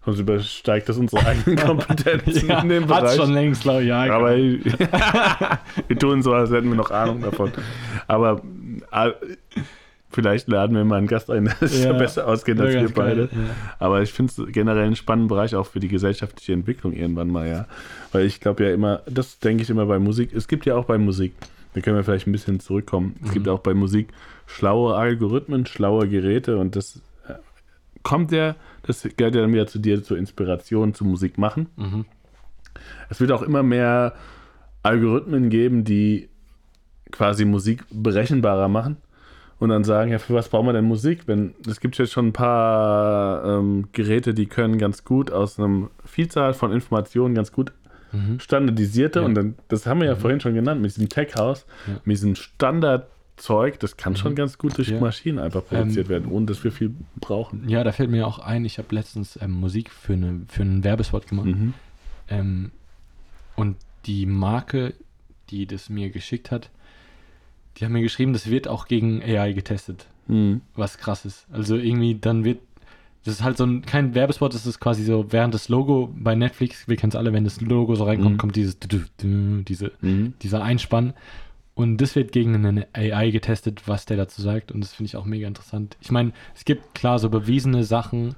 sonst übersteigt das unsere eigenen [laughs] Kompetenzen in dem Bereich. schon längst, glaube ich, ja. Aber [laughs] wir tun so, als hätten wir noch Ahnung davon. Aber äh, vielleicht laden wir mal einen Gast ein, [laughs] der Ja, ja besser auskennt als wir ganz geil, beide. Aber ich finde es generell einen spannenden Bereich auch für die gesellschaftliche Entwicklung irgendwann mal, ja. Weil ich glaube ja immer, das denke ich immer bei Musik, es gibt ja auch bei Musik, da können wir vielleicht ein bisschen zurückkommen, es gibt Mhm. auch bei Musik schlaue Algorithmen, schlaue Geräte und das kommt ja, das gehört ja dann wieder zu dir zur Inspiration zu Musik machen. Mhm. Es wird auch immer mehr Algorithmen geben, die quasi Musik berechenbarer machen und dann sagen, ja, für was brauchen wir denn Musik? Wenn es gibt jetzt schon ein paar ähm, Geräte, die können ganz gut aus einem Vielzahl von Informationen ganz gut Mhm. standardisierte Ja. und dann, das haben wir ja vorhin schon genannt, mit diesem Tech-House, Ja. mit diesem Standardzeug, das kann schon Mhm. ganz gut durch Ja. Maschinen einfach produziert Ähm, werden, ohne dass wir viel brauchen. Ja, da fällt mir auch ein, ich habe letztens ähm, Musik für, eine, für einen Werbespot gemacht. Mhm. Ähm, und die Marke, die das mir geschickt hat, die haben mir geschrieben, das wird auch gegen AI getestet. Mhm. Was krass ist. Also irgendwie dann wird. Das ist halt so ein, kein Werbespot, das ist quasi so, während das Logo bei Netflix, wir kennen es alle, wenn das Logo so reinkommt, Mhm. kommt dieses, diese, Mhm. dieser Einspann. Und das wird gegen eine AI getestet, was der dazu sagt. Und das finde ich auch mega interessant. Ich meine, es gibt klar so bewiesene Sachen,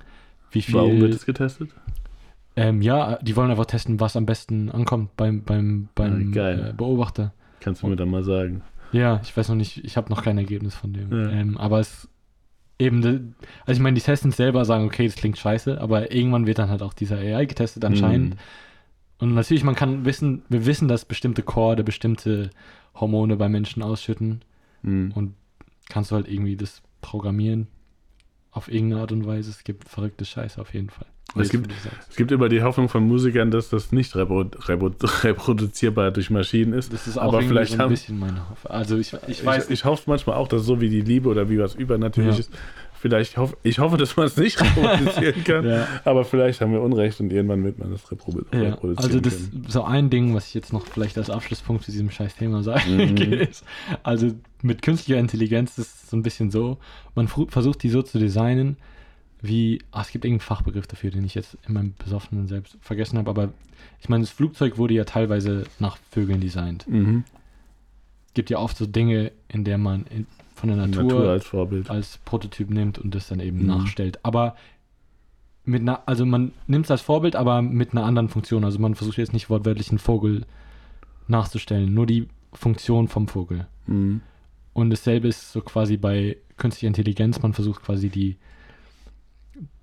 wie viel. Warum wird es getestet? Ähm, ja, die wollen einfach testen, was am besten ankommt beim, beim, beim Ah, äh, Beobachter. Kannst du mir dann mal sagen. Ja, ich weiß noch nicht, ich habe noch kein Ergebnis von dem. Ja. Ähm, aber es eben, also ich meine, die Testens selber sagen, okay, das klingt scheiße, aber irgendwann wird dann halt auch dieser AI getestet anscheinend. Mhm. Und natürlich, man kann wissen, wir wissen, dass bestimmte Chorde bestimmte Hormone bei Menschen ausschütten Mhm. und kannst du halt irgendwie das programmieren auf irgendeine Art und Weise. Es gibt verrückte Scheiße auf jeden Fall. Es gibt-. Es gibt immer die Hoffnung von Musikern, dass das nicht reprodu reprodu [laughs] reproduzierbar durch Maschinen ist. das ist auch aber vielleicht so ein haben- bisschen meine Hoffnung. Also ich, ich weiß ich, ich hoffe manchmal auch, dass so wie die Liebe oder wie was übernatürlich Ja. Vielleicht hoff, ich hoffe, dass man es nicht [laughs] reproduzieren kann. Ja. Aber vielleicht haben wir Unrecht und irgendwann wird man das reprodu Ja, reproduzieren also das können. so ein Ding, was ich jetzt noch vielleicht als Abschlusspunkt zu diesem scheiß Thema sagen Mhm. [laughs] ist. Also mit künstlicher Intelligenz ist es so ein bisschen so, man versucht die so zu designen, wie, ah, es gibt irgendeinen Fachbegriff dafür, den ich jetzt in meinem Besoffenen selbst vergessen habe, aber ich meine, das Flugzeug wurde ja teilweise nach Vögeln designt. Mhm. gibt ja oft so Dinge, in der man in, von der Natur, Natur, als Vorbild. als Prototyp nimmt und das dann eben Mhm. nachstellt. Aber mit einer, also man nimmt es als Vorbild, aber mit einer anderen Funktion. Also man versucht jetzt nicht wortwörtlich einen Vogel nachzustellen, nur die Funktion vom Vogel. Mhm. Und dasselbe ist so quasi bei künstlicher Intelligenz, man versucht quasi die,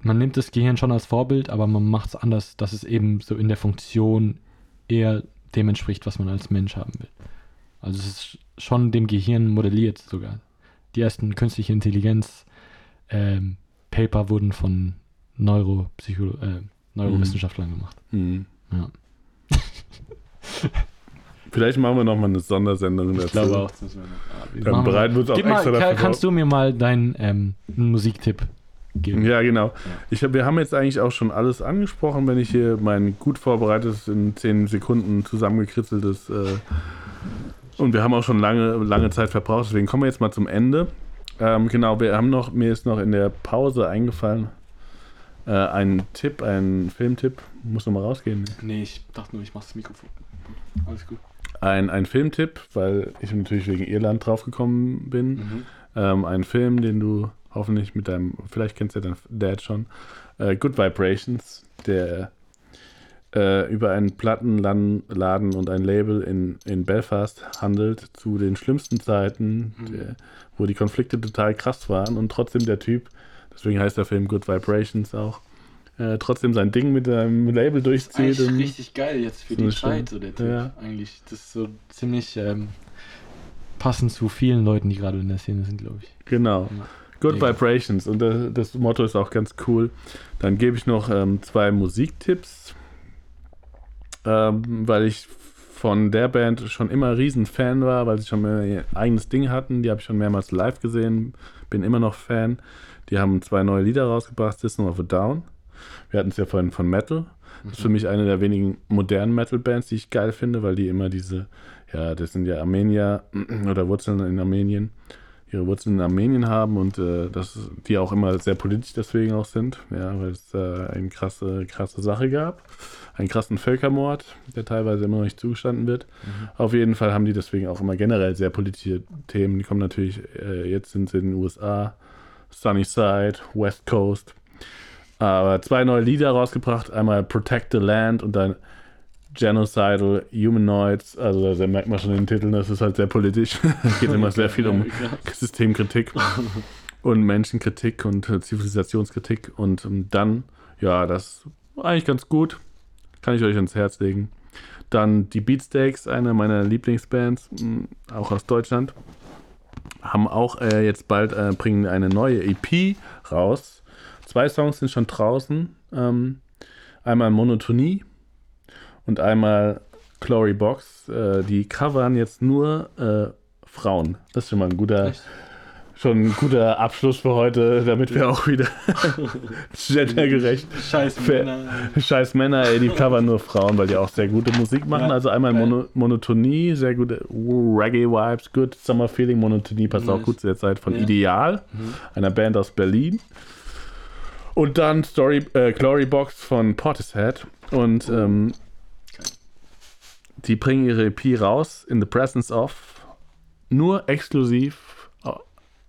man nimmt das Gehirn schon als Vorbild, aber man macht es anders, dass es eben so in der Funktion eher dem entspricht, was man als Mensch haben will. Also es ist schon dem Gehirn modelliert sogar. Die ersten künstliche Intelligenz ähm, Paper wurden von Neuropsycho äh, Neurowissenschaftlern gemacht. Mhm. Ja. [laughs] Vielleicht machen wir nochmal eine Sondersendung dazu. das Dann bereiten wir uns auch Gib mal, extra ka- dafür kannst du mir mal deinen ähm, Musiktipp geben? Ja, genau. Ich hab, wir haben jetzt eigentlich auch schon alles angesprochen, wenn ich hier mein gut vorbereitetes, in 10 Sekunden zusammengekritzeltes äh, und wir haben auch schon lange, lange Zeit verbraucht, deswegen kommen wir jetzt mal zum Ende. Ähm, genau, wir haben noch, mir ist noch in der Pause eingefallen, äh, ein Tipp, ein Filmtipp, muss noch mal rausgehen. Nee, ich dachte nur, ich mach das Mikrofon. Alles gut. Ein, ein Filmtipp, weil ich natürlich wegen Irland draufgekommen bin. Mhm. Ähm, ein Film, den du hoffentlich mit deinem, vielleicht kennst du ja dein Dad schon, äh, Good Vibrations, der äh, über einen Plattenladen und ein Label in, in Belfast handelt zu den schlimmsten Zeiten, Mhm. der, wo die Konflikte total krass waren und trotzdem der Typ, deswegen heißt der Film Good Vibrations auch, äh, trotzdem sein Ding mit einem Label durchzieht. und- richtig geil jetzt für die Zeit, so der Typ. Ja. Eigentlich, das ist so ziemlich ähm, passend zu vielen Leuten, die gerade in der Szene sind, glaube ich. Genau. Ja. Good Mega. Vibrations und das, das Motto ist auch ganz cool. Dann gebe ich noch ähm, zwei Musiktipps, ähm, weil ich von der Band schon immer riesen Fan war, weil sie schon mal ihr eigenes Ding hatten. Die habe ich schon mehrmals live gesehen, bin immer noch Fan. Die haben zwei neue Lieder rausgebracht, System of a Down. Wir hatten es ja vorhin von Metal. Das ist für mich eine der wenigen modernen Metal-Bands, die ich geil finde, weil die immer diese, ja, das sind ja Armenier [clears throat] oder Wurzeln in Armenien, ihre Wurzeln in Armenien haben und äh, das, die auch immer sehr politisch deswegen auch sind, ja, weil es äh, eine krasse, krasse Sache gab, einen krassen Völkermord, der teilweise immer noch nicht zugestanden wird. Auf jeden Fall haben die deswegen auch immer generell sehr politische Themen. Die kommen natürlich, äh, jetzt sind sie in den USA, Sunnyside, West Coast. Aber zwei neue Lieder rausgebracht, einmal Protect the Land und dann Genocidal Humanoids. Also da merkt man schon den Titel, das ist halt sehr politisch. [laughs] Geht immer sehr viel um Systemkritik [laughs] und Menschenkritik und äh, Zivilisationskritik. Und ähm, dann, ja, das eigentlich ganz gut. Kann ich euch ans Herz legen. Dann die Beatsteaks, eine meiner Lieblingsbands, mh, auch aus Deutschland, haben auch äh, jetzt bald, äh, bringen eine neue EP raus. Zwei Songs sind schon draußen. Ähm, einmal Monotonie und einmal Glory Box. Äh, die covern jetzt nur äh, Frauen. Das ist schon mal ein guter, Echt? Schon ein guter Abschluss für heute, damit wir auch wieder [laughs] gendergerecht. Scheiß. Männer. Scheiß Männer, ey, die covern nur Frauen, weil die auch sehr gute Musik machen. Ja, also einmal. Mono Monotonie, sehr gute Reggae-Vibes, Good Summer Feeling. Monotonie passt auch Nice. gut zu der Zeit von Ja. Ideal, Mhm. einer Band aus Berlin. Und dann Story, äh, Glory Box von Portishead. Und ähm, Geil. die bringen ihre EP raus, In the Presence of, nur exklusiv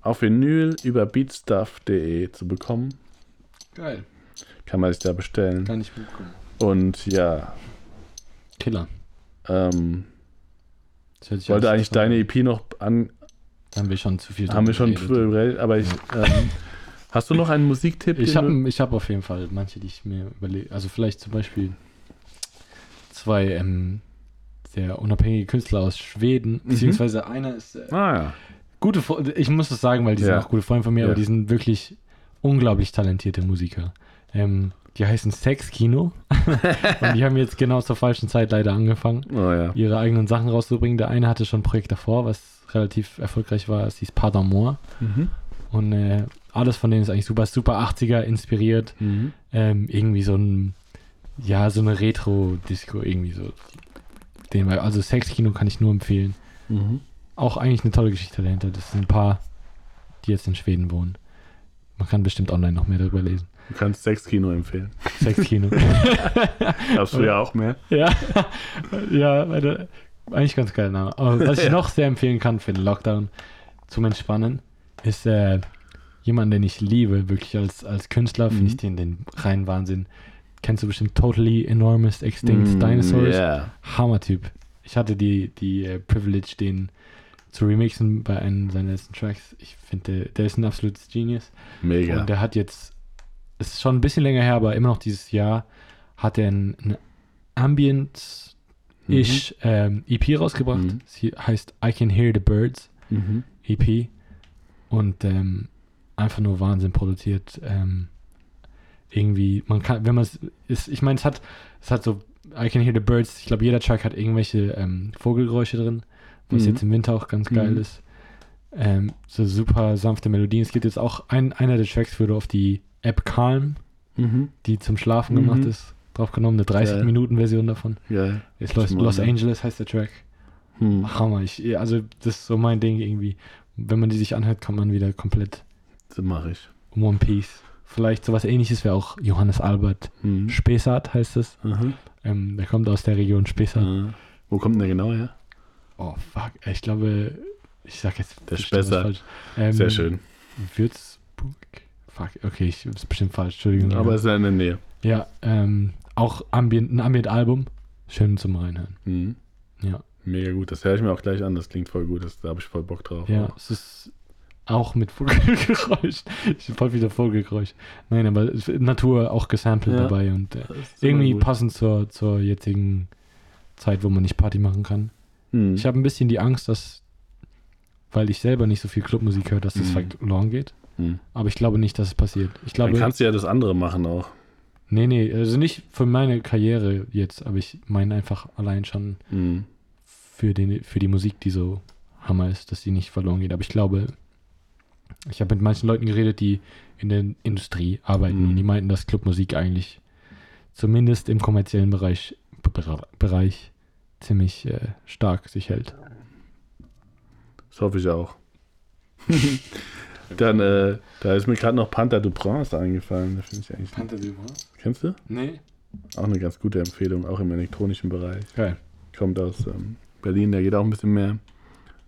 auf Vinyl über beatstuff.de zu bekommen. Geil. Kann man sich da bestellen. Kann ich mitkommen. Und ja, Killer. ähm, ich wollte eigentlich total deine. EP noch an, Da haben wir schon zu viel haben wir schon geredet. aber ich, ähm, hast du noch einen Musiktipp? Ich habe ich hab auf jeden Fall manche, die ich mir überlege. Also vielleicht zum Beispiel zwei ähm, sehr unabhängige Künstler aus Schweden, Mhm. beziehungsweise einer ist äh, Ah ja. Gute, ich muss das sagen, weil die sind auch gute Freunde von mir, aber die sind wirklich unglaublich talentierte Musiker. Ähm, die heißen Sex Kino [laughs] und die haben jetzt genau zur falschen Zeit leider angefangen, Oh ja. ihre eigenen Sachen rauszubringen. Der eine hatte schon ein Projekt davor, was relativ erfolgreich war, es hieß Pardon Moi Mhm. und äh, alles von denen ist eigentlich super, super 80er inspiriert Mhm. ähm, irgendwie so ein, ja, so eine Retro-Disco irgendwie so. Den, also Sexkino kann ich nur empfehlen. Mhm. Auch eigentlich eine tolle Geschichte dahinter. Das sind ein paar, die jetzt in Schweden wohnen. Man kann bestimmt online noch mehr darüber lesen. Du kannst Sexkino empfehlen. Sexkino. [laughs] Darfst du ja auch mehr. [laughs] ja, ja, eigentlich ganz geiler Name. Aber was ich Ja. noch sehr empfehlen kann für den Lockdown zum Entspannen, ist äh, jemand, den ich liebe, wirklich als, als Künstler, finde Mhm. ich den, den reinen Wahnsinn. Kennst du bestimmt Totally Enormous Extinct Dinosaurs? Mm, Ja. Hammer-Typ. Ich hatte die, die äh, Privilege, den zu remixen bei einem seiner letzten Tracks. Ich finde, der, der ist ein absolutes Genius. Mega. Und der hat jetzt, es ist schon ein bisschen länger her, aber immer noch dieses Jahr, hat er ein, ein Ambient-ish ähm, EP rausgebracht. Mhm. Sie heißt I Can Hear the Birds Mhm. EP. Und ähm, einfach nur Wahnsinn produziert. Ähm, irgendwie, man kann, wenn man es ich meine, es hat, es hat so, I Can Hear the Birds, ich glaube, jeder Track hat irgendwelche ähm, Vogelgeräusche drin, was Mhm. jetzt im Winter auch ganz geil Mhm. ist. Ähm, so super sanfte Melodien. Es gibt jetzt auch ein, einer der Tracks wurde auf die App Calm, Mhm. die zum Schlafen Mhm. gemacht ist, draufgenommen, eine 30-Minuten-Version davon. Geil. Ist Los, Los? Angeles heißt der Track. Hm. Hammer. Ich, also, das ist so mein Ding irgendwie. Wenn man die sich anhört, kann man wieder komplett Das mache ich. um One Piece. Vielleicht sowas ähnliches wäre auch Johannes Albert Hm. Spessart, heißt es. Mhm. Ähm, der kommt aus der Region Spessart. Äh, Wo kommt denn der genau her? Oh, fuck. Ich glaube, ich sag jetzt was Spessart. falsch. Ähm, Sehr schön. Würzburg? fuck, okay, ich ist bestimmt falsch, Entschuldigung. Aber es ist ja in der Nähe. ja, ähm, auch Ambient, ein Ambient-Album, schön zum Reinhören. Mhm. Ja. Mega gut. Das höre ich mir auch gleich an. Das klingt voll gut. Das, da habe ich voll Bock drauf. Ja, es ist auch mit Vogelgeräusch. [laughs] Ich bin voll wieder Vogelgeräusch. Nein, aber Natur auch gesampelt Ja. dabei und äh, Das ist irgendwie gut. passend zur, zur jetzigen Zeit, wo man nicht Party machen kann. Mhm. Ich habe ein bisschen die Angst, dass, weil ich selber nicht so viel Clubmusik höre, dass das Mhm. verloren geht. Mhm. Aber ich glaube nicht, dass es passiert. Ich Dann glaube, kannst du ja das andere machen auch. nee, nee, also nicht für meine Karriere jetzt, aber ich meine einfach allein schon Mhm. für, den, für die Musik, die so Hammer ist, dass die nicht verloren geht. Aber ich glaube, ich habe mit manchen Leuten geredet, die in der Industrie arbeiten und die meinten, dass Clubmusik eigentlich zumindest im kommerziellen Bereich, Bere- Bereich ziemlich äh, stark sich hält. Das hoffe ich auch. [laughs] Dann, äh, da ist mir gerade noch Panther du Prince eingefallen. Das finde ich eigentlich. Kennst du? Nee. Auch eine ganz gute Empfehlung, auch im elektronischen Bereich. Geil. Kommt aus ähm, Berlin, der geht auch ein bisschen mehr.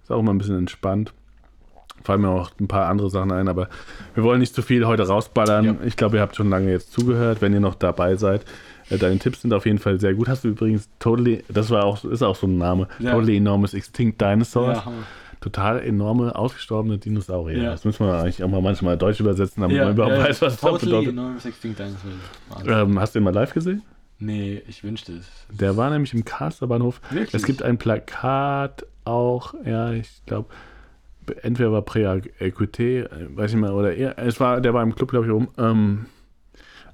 Ist auch immer ein bisschen entspannt. Fallen mir auch ein paar andere Sachen ein, aber wir wollen nicht zu viel heute rausballern. Ja. Ich glaube, ihr habt schon lange jetzt zugehört, wenn ihr noch dabei seid. Äh, Deine Tipps sind auf jeden Fall sehr gut. Hast du übrigens Totally, das war auch, ist auch so ein Name, Ja. Totally Enormous Extinct Dinosaurs. Hammer. Total enorme, ausgestorbene Dinosaurier. Ja. Das müssen wir eigentlich auch mal manchmal deutsch übersetzen, damit Ja, man überhaupt ja, weiß, was das totally bedeutet. enormous extinct dinosaurs. Ähm, hast du ihn mal live gesehen? Nee, ich wünschte es. Der war nämlich im Karlsterbahnhof. Wirklich? Es gibt ein Plakat auch, ja, ich glaube, entweder war Pré-Equité, äh, weiß ich mal, oder eher, es war, der war im Club, glaube ich, oben. Ähm,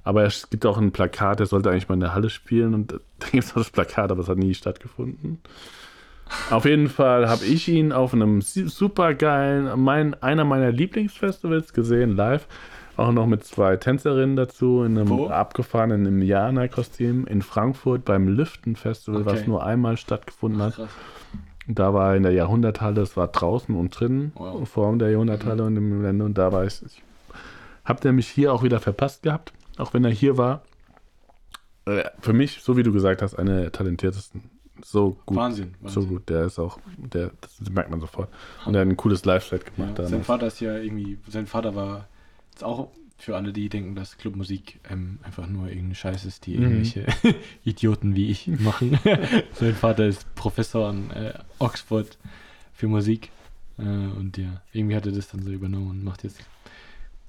aber es gibt auch ein Plakat, der sollte eigentlich mal in der Halle spielen und da gibt es auch das Plakat, aber es hat nie stattgefunden. Auf jeden Fall habe ich ihn auf einem super geilen, mein, einer meiner Lieblingsfestivals gesehen, live. Auch noch mit zwei Tänzerinnen dazu, in einem Wo? abgefahrenen Indianer-Kostüm in Frankfurt beim Lüften-Festival, was Okay. nur einmal stattgefunden hat. Krass. Da war in der Jahrhunderthalle, es war draußen und drinnen, Wow. vor der Jahrhunderthalle und im Gelände. Und da war ich, ich hab nämlich hier auch wieder verpasst gehabt, auch wenn er hier war. Äh, Für mich, so wie du gesagt hast, eine der talentiertesten. So gut. Wahnsinn. So Wahnsinn. gut, der ist auch, der, das merkt man sofort. Und er hat ein cooles Live-Set gemacht Ja, sein. Vater ist ja irgendwie, sein Vater war jetzt auch für alle, die denken, dass Clubmusik ähm, einfach nur irgendeine Scheiße ist, die Mhm. irgendwelche [laughs] Idioten wie ich machen. [laughs] sein Vater ist Professor an äh, Oxford für Musik äh, und ja, irgendwie hat er das dann so übernommen und macht jetzt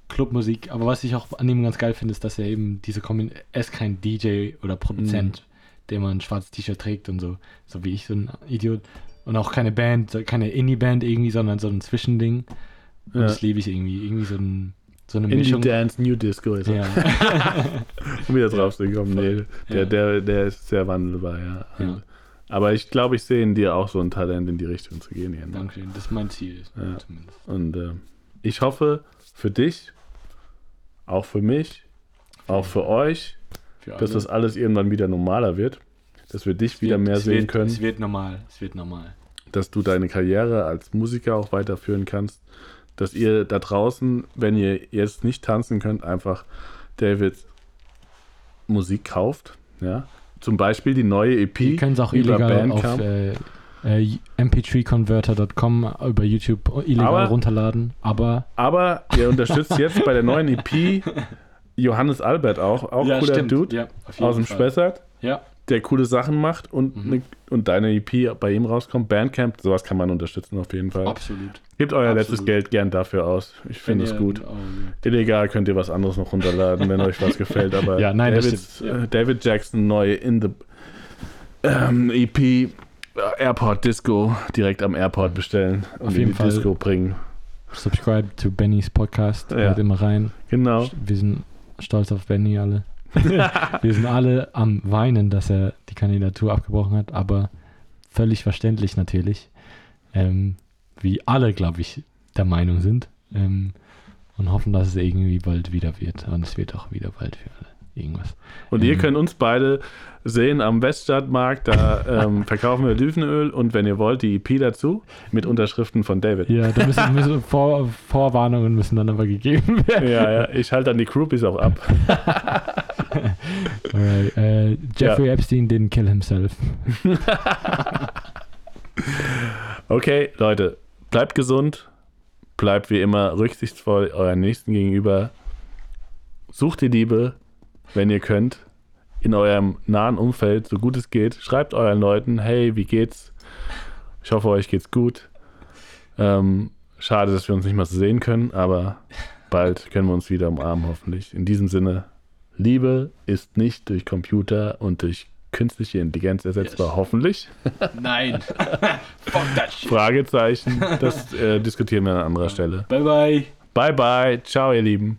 Clubmusik. Aber was ich auch an ihm ganz geil finde, ist, dass er eben diese Kombin er ist kein DJ oder Produzent, der mal ein schwarzes T-Shirt trägt und so, so wie ich, so ein Idiot. Und auch keine Band, keine Indie-Band irgendwie, sondern so ein Zwischending. Und Ja. das liebe ich irgendwie. Irgendwie so, ein, so eine Indie Mischung. Dance New Disco ist er. Ja. Um [laughs] wieder drauf zu kommen. Nee, der, Ja. der, der ist sehr wandelbar, ja. Ja. Aber ich glaube, ich sehe in dir auch so ein Talent, in die Richtung zu gehen. Hier, ne? Dankeschön. Das ist mein Ziel. Ja. Zumindest. Und äh, ich hoffe für dich, auch für mich, auch für euch, Für dass das alles irgendwann wieder normaler wird. Dass wir dich Es wieder wird- mehr sehen wird, können. Es wird normal. Es wird normal. dass du deine Karriere als Musiker auch weiterführen kannst. Dass ihr da draußen, wenn ihr jetzt nicht tanzen könnt, einfach Davids Musik kauft. Ja? Zum Beispiel die neue EP Ihr könnt es auch über illegal auf äh, äh, mp3converter.com über YouTube illegal Aber- runterladen. Aber Aber ihr unterstützt jetzt bei der neuen EP Johannes Albert auch, auch ja, cooler stimmt. Dude Ja, auf jeden aus dem Fall. Spessart, Ja, der coole Sachen macht und, Mhm. ne, und deine EP bei ihm rauskommt. Bandcamp, sowas kann man unterstützen auf jeden Fall. absolut. Gebt euer absolut. letztes Geld gern dafür aus. Ich finde es gut. Oh, Illegal könnt ihr was anderes noch runterladen, wenn euch was gefällt. Aber [laughs] Ja, nein, ja. äh, David Jackson neu in the ähm, EP äh, Airport Disco direkt am Airport bestellen und Auf in jeden die Fall. Disco bringen. subscribe to Bennys Podcast. Ja. Hört immer rein. Genau. Wir sind stolz auf Benny alle. [laughs] Wir sind alle am Weinen, dass er die Kandidatur abgebrochen hat, aber völlig verständlich natürlich. Ähm, wie alle, glaube ich, der Meinung sind. Ähm, und hoffen, dass es irgendwie bald wieder wird. Und es wird auch wieder bald für alle irgendwas. Und ihr Ähm. könnt uns beide sehen am Weststadtmarkt. Da ähm, [laughs] verkaufen wir Olivenöl und wenn ihr wollt, die EP dazu mit Unterschriften von David. Ja, da müssen, müssen [laughs] Vor, Vorwarnungen müssen dann aber gegeben werden. Ja, ja, ich halte dann die Groupies auch ab. [laughs] Alright, äh, Jeffrey Epstein didn't kill himself. Okay, Leute, bleibt gesund, bleibt wie immer rücksichtsvoll euren Nächsten gegenüber sucht die Liebe, wenn ihr könnt, in eurem nahen Umfeld, so gut es geht. Schreibt euren Leuten, hey, wie geht's? Ich hoffe, euch geht's gut. Ähm, schade, dass wir uns nicht mal so sehen können, aber bald können wir uns wieder umarmen, hoffentlich. In diesem Sinne, Liebe ist nicht durch Computer und durch künstliche Intelligenz ersetzbar, Yes. hoffentlich. [laughs] Nein. [laughs] Fragezeichen, das äh, diskutieren wir an anderer Stelle. Bye bye. Bye, bye. Ciao, ihr Lieben.